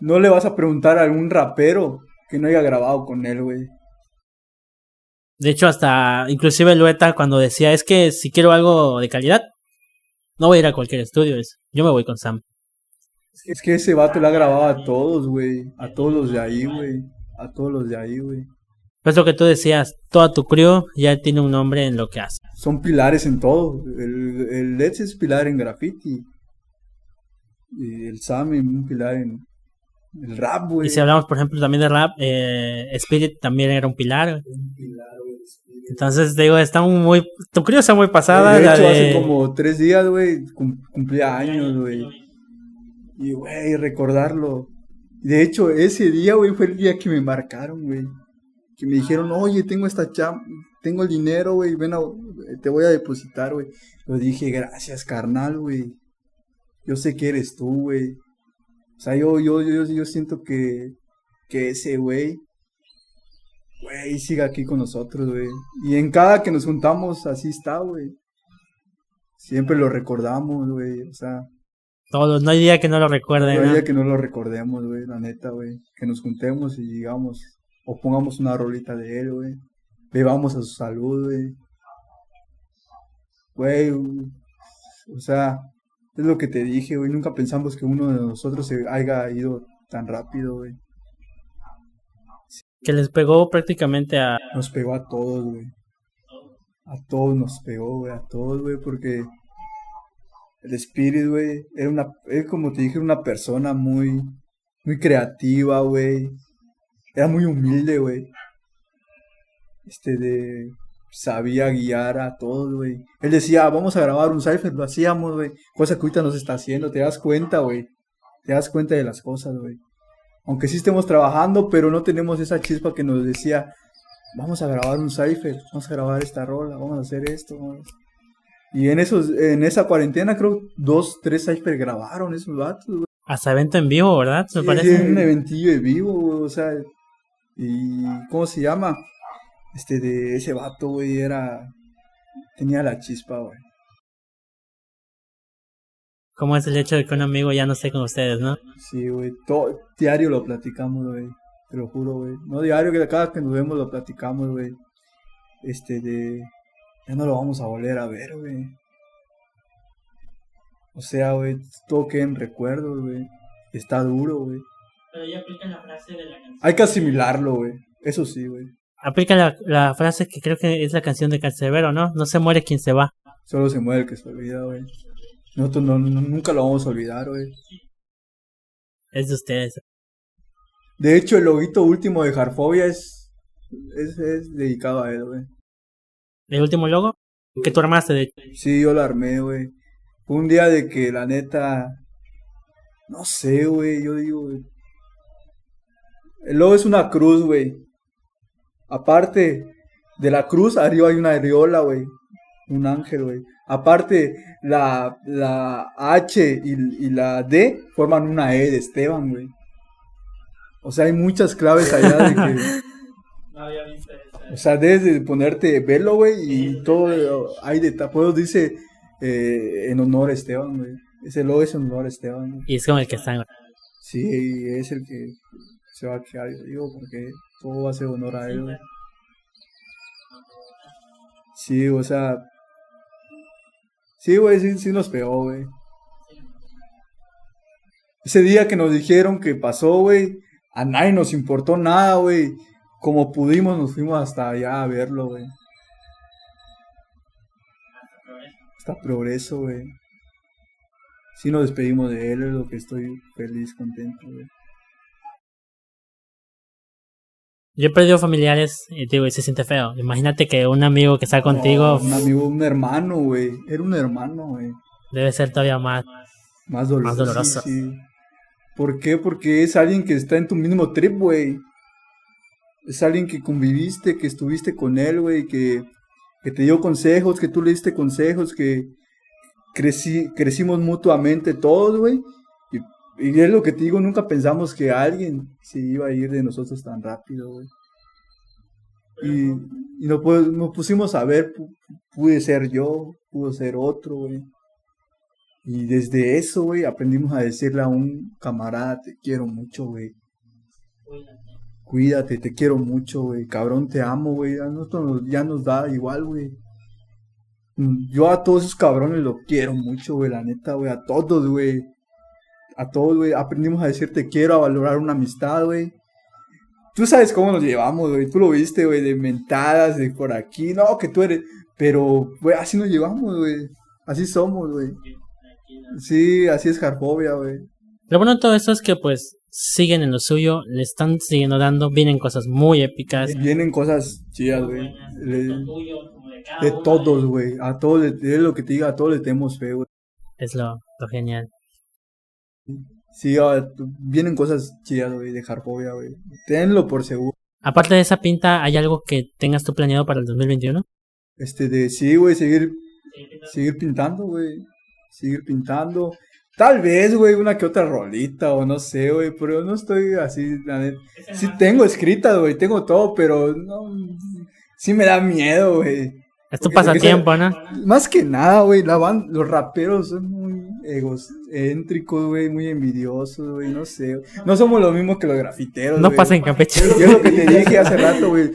B: No le vas a preguntar a algún rapero que no haya grabado con él, güey.
A: De hecho, hasta inclusive Lueta cuando decía, es que si quiero algo de calidad, no voy a ir a cualquier estudio, es, yo me voy con Sam.
B: Es que ese vato le ha grabado a todos, güey. A todos los de ahí, güey. A todos los de ahí, güey.
A: Pues lo que tú decías, toda tu crew ya tiene un nombre en lo que hace.
B: Son pilares en todo. El, el Let's es pilar en graffiti. Y el Sam es un pilar en el rap, güey.
A: Y si hablamos, por ejemplo, también de rap, eh, Spirit también era un pilar.
B: Un pilar.
A: Entonces, digo, está muy. Tu crew está muy pasada.
B: De hecho, hace como tres días, güey, cumplía años, güey. Y, güey, recordarlo. De hecho, ese día, güey, fue el día que me marcaron, güey que me dijeron, oye, tengo esta cham, tengo el dinero, güey, ven a, te voy a depositar, güey. Yo dije, gracias, carnal, güey. Yo sé que eres tú, güey. O sea, yo, yo, yo, yo siento que, que ese güey, güey, siga aquí con nosotros, güey. Y en cada que nos juntamos, así está, güey. Siempre lo recordamos, güey. O sea.
A: Todos, no hay día que no lo recuerden.
B: No hay día que no lo recordemos, güey, la neta, güey. Que nos juntemos y digamos, o pongamos una rolita de él, güey. Bebamos a su salud, güey. Güey, o sea, es lo que te dije, güey. Nunca pensamos que uno de nosotros se haya ido tan rápido, güey.
A: Que les pegó prácticamente a...
B: Nos pegó a todos, güey. A todos nos pegó, güey. A todos, güey, porque el espíritu, güey, era una... Es como te dije, una persona muy... Muy creativa, güey era muy humilde, güey. Este de sabía guiar a todos, güey. Él decía, vamos a grabar un cipher, lo hacíamos, güey. Cosa que ahorita nos está haciendo, te das cuenta, güey. Te das cuenta de las cosas, güey. Aunque sí estemos trabajando, pero no tenemos esa chispa que nos decía, vamos a grabar un cipher, vamos a grabar esta rola, vamos a hacer esto. Y en esos, en esa cuarentena creo dos, tres cipher grabaron esos vatos, güey.
A: Hasta evento en vivo, ¿verdad?
B: Me parece. un eventillo de vivo. O sea, y ¿cómo se llama? Este de ese vato, güey, era tenía la chispa, güey.
A: ¿Cómo es el hecho de que un amigo ya no esté con ustedes, no?
B: Sí, güey, todo diario lo platicamos, güey. Te lo juro, güey. No diario, que cada que nos vemos lo platicamos, güey. Este de ya no lo vamos a volver a ver, güey. O sea, güey, todo queda en recuerdos, güey. Está duro, güey.
A: Pero ya aplica la frase de la canción.
B: Hay que asimilarlo, güey. Eso sí, güey.
A: Aplica la, la frase que creo que es la canción de Cancerbero, ¿no? No se muere quien se va.
B: Solo se muere el que se olvida, güey. Nosotros no, no- nunca lo vamos a olvidar, güey.
A: Es de ustedes.
B: De hecho, el loguito último de Harfobia es, es, es dedicado a él, güey.
A: El último logo que tú armaste, de hecho.
B: Sí, yo lo armé, güey. Fue un día de que la neta. No sé, güey. Yo digo, güey. El logo es una cruz, güey. Aparte de la cruz, arriba hay una areola, güey. Un ángel, güey. Aparte, la, la H y, y la D forman una E de Esteban, güey. O sea, hay muchas claves allá de que.
A: No había visto eso.
B: O sea, desde ponerte velo, güey, y todo, hay de tapuedos dice eh, en honor a Esteban, güey. Ese logo es en honor a Esteban, güey.
A: Y es como el que está.
B: Sí, es el que se va a quedar, yo digo, porque todo va a ser honor a él, güey. Sí, o sea. Sí, güey, sí, sí nos pegó, güey. Ese día que nos dijeron que pasó, güey, a nadie nos importó nada, güey. Como pudimos, nos fuimos hasta allá a verlo, güey. Hasta progreso, güey. Sí nos despedimos de él, lo que estoy feliz, contento, güey.
A: Yo he perdido familiares y digo, y se siente feo. Imagínate que un amigo que está contigo
B: No, un amigo, un hermano, güey. Era un hermano, güey.
A: debe ser todavía más.
B: Más doloroso.
A: Más doloroso.
B: Sí, sí. ¿Por qué? Porque es alguien que está en tu mismo trip, güey. Es alguien que conviviste, que estuviste con él, güey, que, que te dio consejos, que tú le diste consejos, que crecí, crecimos mutuamente todos, güey. Y, es lo que te digo, nunca pensamos que alguien se iba a ir de nosotros tan rápido, güey. Y, y nos, nos pusimos a ver, pu- pude ser yo, pudo ser otro, güey. Y desde eso, güey, aprendimos a decirle a un camarada, te quiero mucho, güey. Cuídate, te quiero mucho, güey. Cabrón, te amo, güey. A nosotros nos- ya nos da igual, güey. Mm, Yo a todos esos cabrones los quiero mucho, güey, la neta, güey. A todos, güey. A todos, güey. Aprendimos a decir te quiero, a valorar una amistad, güey. Tú sabes cómo nos llevamos, güey. Tú lo viste, güey, de mentadas, de por aquí. No, que tú eres. Pero, güey, así nos llevamos, güey. Así somos, güey. Sí, así es Jarfobia, güey.
A: Lo bueno de todo esto es que pues siguen en lo suyo, le están siguiendo dando, vienen cosas muy épicas.
B: Vienen cosas chidas, güey. De todos, güey. A todos, es lo que te diga, a todos le tenemos fe, güey.
A: Es lo, lo genial.
B: Sí, ah, vienen cosas chidas, güey, de Jarfobia, güey. Tenlo por seguro.
A: Aparte de esa pinta, ¿hay algo que tengas tú planeado para el 2021?
B: Este, de sí, güey, seguir, seguir pintando, güey. Seguir pintando. Tal vez, güey, una que otra rolita o no sé, güey, pero no estoy así, la neta. Sí tengo escritas, güey, tengo todo, pero no, sí me da miedo, güey.
A: Es tu pasatiempo, ¿no?
B: Más que nada, güey, la ban- los raperos son egocéntricos, güey, muy envidiosos, güey, no sé. No somos los mismos que los grafiteros,
A: No
B: güey.
A: pasa en Campeche.
B: Y es lo que te dije hace rato, güey.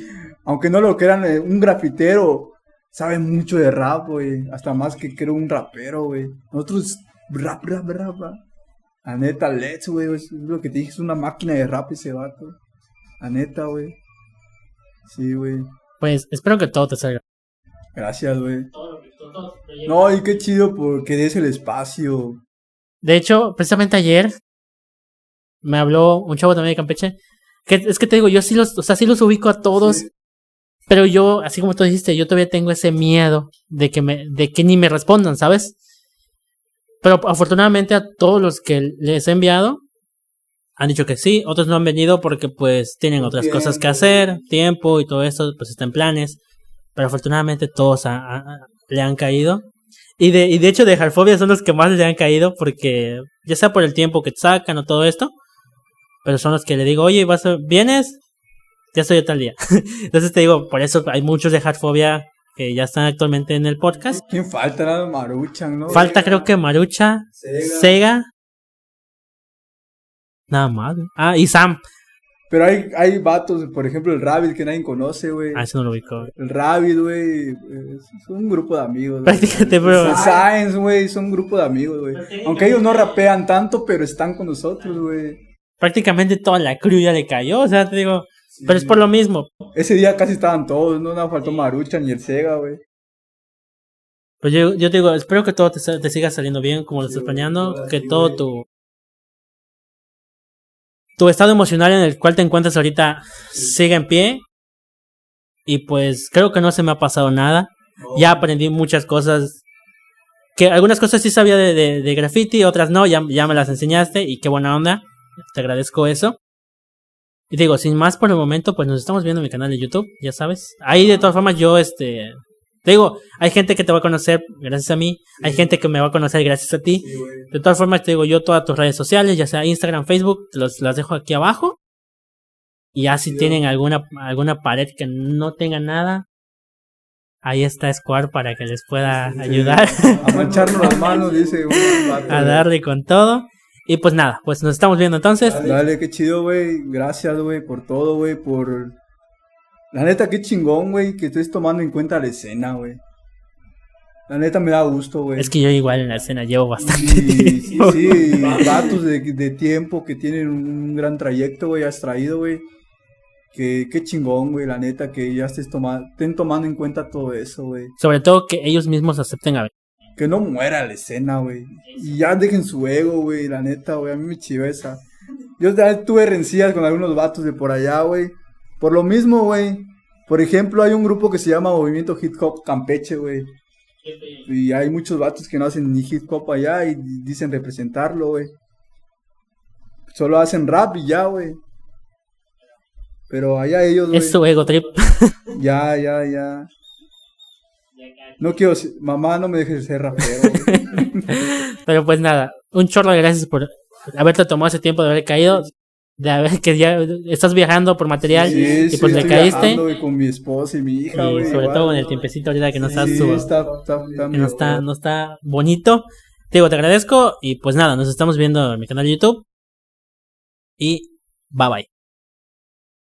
B: Aunque no lo crean, eh, un grafitero sabe mucho de rap, güey. Hasta más que creo un rapero, güey. Nosotros, rap, rap, rap, rap. La neta, Let's, güey. Es lo que te dije, es una máquina de rap ese vato. La neta, güey. Sí, güey.
A: Pues espero que todo te salga.
B: Gracias, güey. No, y qué chido porque des el espacio.
A: De hecho, precisamente ayer me habló un chavo también de Campeche. Que es que te digo, yo sí los, o sea, sí los ubico a todos.
B: Sí.
A: Pero yo, así como tú dijiste, yo todavía tengo ese miedo de que me, de que ni me respondan, ¿sabes? Pero afortunadamente a todos los que les he enviado han dicho que sí, otros no han venido porque pues tienen otras cosas que hacer, tiempo y todo eso, pues está en planes. Pero afortunadamente todos a- a- le han caído. Y de, y de hecho de Harfobia son los que más le han caído porque ya sea por el tiempo que te sacan o todo esto, pero son los que le digo, oye, vas a- ¿vienes? Ya estoy a tal día. (laughs) Entonces te digo, por eso hay muchos de Hardfobia que ya están actualmente en el podcast.
B: ¿Quién falta? Nada, Maruchan, ¿no?
A: Falta creo que Marucha,
B: Sega.
A: Sega. Nada más. Ah, y Sam.
B: Pero hay, hay vatos, por ejemplo, el Rabbit que nadie conoce, güey.
A: Ah, eso no lo ubico.
B: El Rabbit, güey. Es un grupo de amigos. güey.
A: Prácticamente, pero.
B: Science, güey, son un grupo de amigos, güey. Aunque ellos no rapean tanto, pero están con nosotros, güey.
A: Prácticamente toda la crew ya le cayó, o sea, te digo. Pero es por lo mismo.
B: Ese día casi estaban todos, no nos faltó Marucha ni el Sega, güey.
A: Pues yo, yo te digo, espero que todo te, siga saliendo bien como lo estás planeando, que todo tu tu estado emocional en el cual te encuentras ahorita siga en pie. Y pues creo que no se me ha pasado nada. Ya aprendí muchas cosas. Que algunas cosas sí sabía de, de, de graffiti, otras no, ya, ya me las enseñaste y qué buena onda. Te agradezco eso. Y digo, sin más por el momento, pues nos estamos viendo en mi canal de YouTube, ya sabes. Ahí de todas formas yo, este, te digo, hay gente que te va a conocer gracias a mí, hay gente que me va a conocer gracias a ti. De todas formas, te digo, yo todas tus redes sociales, ya sea Instagram, Facebook, los, las dejo aquí abajo. Y ya si tienen alguna, alguna pared que no tenga nada, ahí está Square para que les pueda ayudar
B: A mancharnos las manos, dice vato,
A: a (laughs) darle con todo. Y pues nada, pues nos estamos viendo entonces.
B: Dale, qué chido, güey. Gracias, güey, por todo, güey, por... La neta, qué chingón, güey, que estés tomando en cuenta la escena, güey. La neta me da gusto, güey.
A: Es que yo igual en la escena llevo bastante
B: Sí, sí,
A: tiempo.
B: sí, vatos de, de tiempo que tienen un gran trayecto, güey, has traído, güey. Que, qué chingón, güey, la neta, que ya estés tomando, estén tomando en cuenta todo eso, güey.
A: Sobre todo que ellos mismos acepten a
B: Que no muera la escena, güey. Y ya dejen su ego, güey, la neta, güey, a mí me chiva esa. Yo ya tuve rencillas con algunos vatos de por allá, güey. Por lo mismo, güey. Por ejemplo, hay un grupo que se llama Movimiento Hip Hop Campeche, güey. Y hay muchos vatos que no hacen ni hip hop allá y dicen representarlo, güey. Solo hacen rap y ya, güey. Pero allá ellos, güey.
A: Es su ego trip. (laughs)
B: Ya, ya, ya. No quiero ser- mamá, no me dejes ser rapero. güey. (laughs)
A: Pero pues nada, un chorro de gracias por haberte tomado ese tiempo de haber caído, de haber que ya estás viajando por material
B: Sí,
A: y
B: sí,
A: pues le
B: estoy
A: caíste.
B: güey, con mi esposa y mi hija,
A: Y sobre
B: igual,
A: todo en el tiempecito ahorita que no está,
B: Sí,
A: su-
B: está, está, está
A: que no está, no está bonito. Te digo, te agradezco y pues nada, nos estamos viendo en mi canal de YouTube. Y bye bye.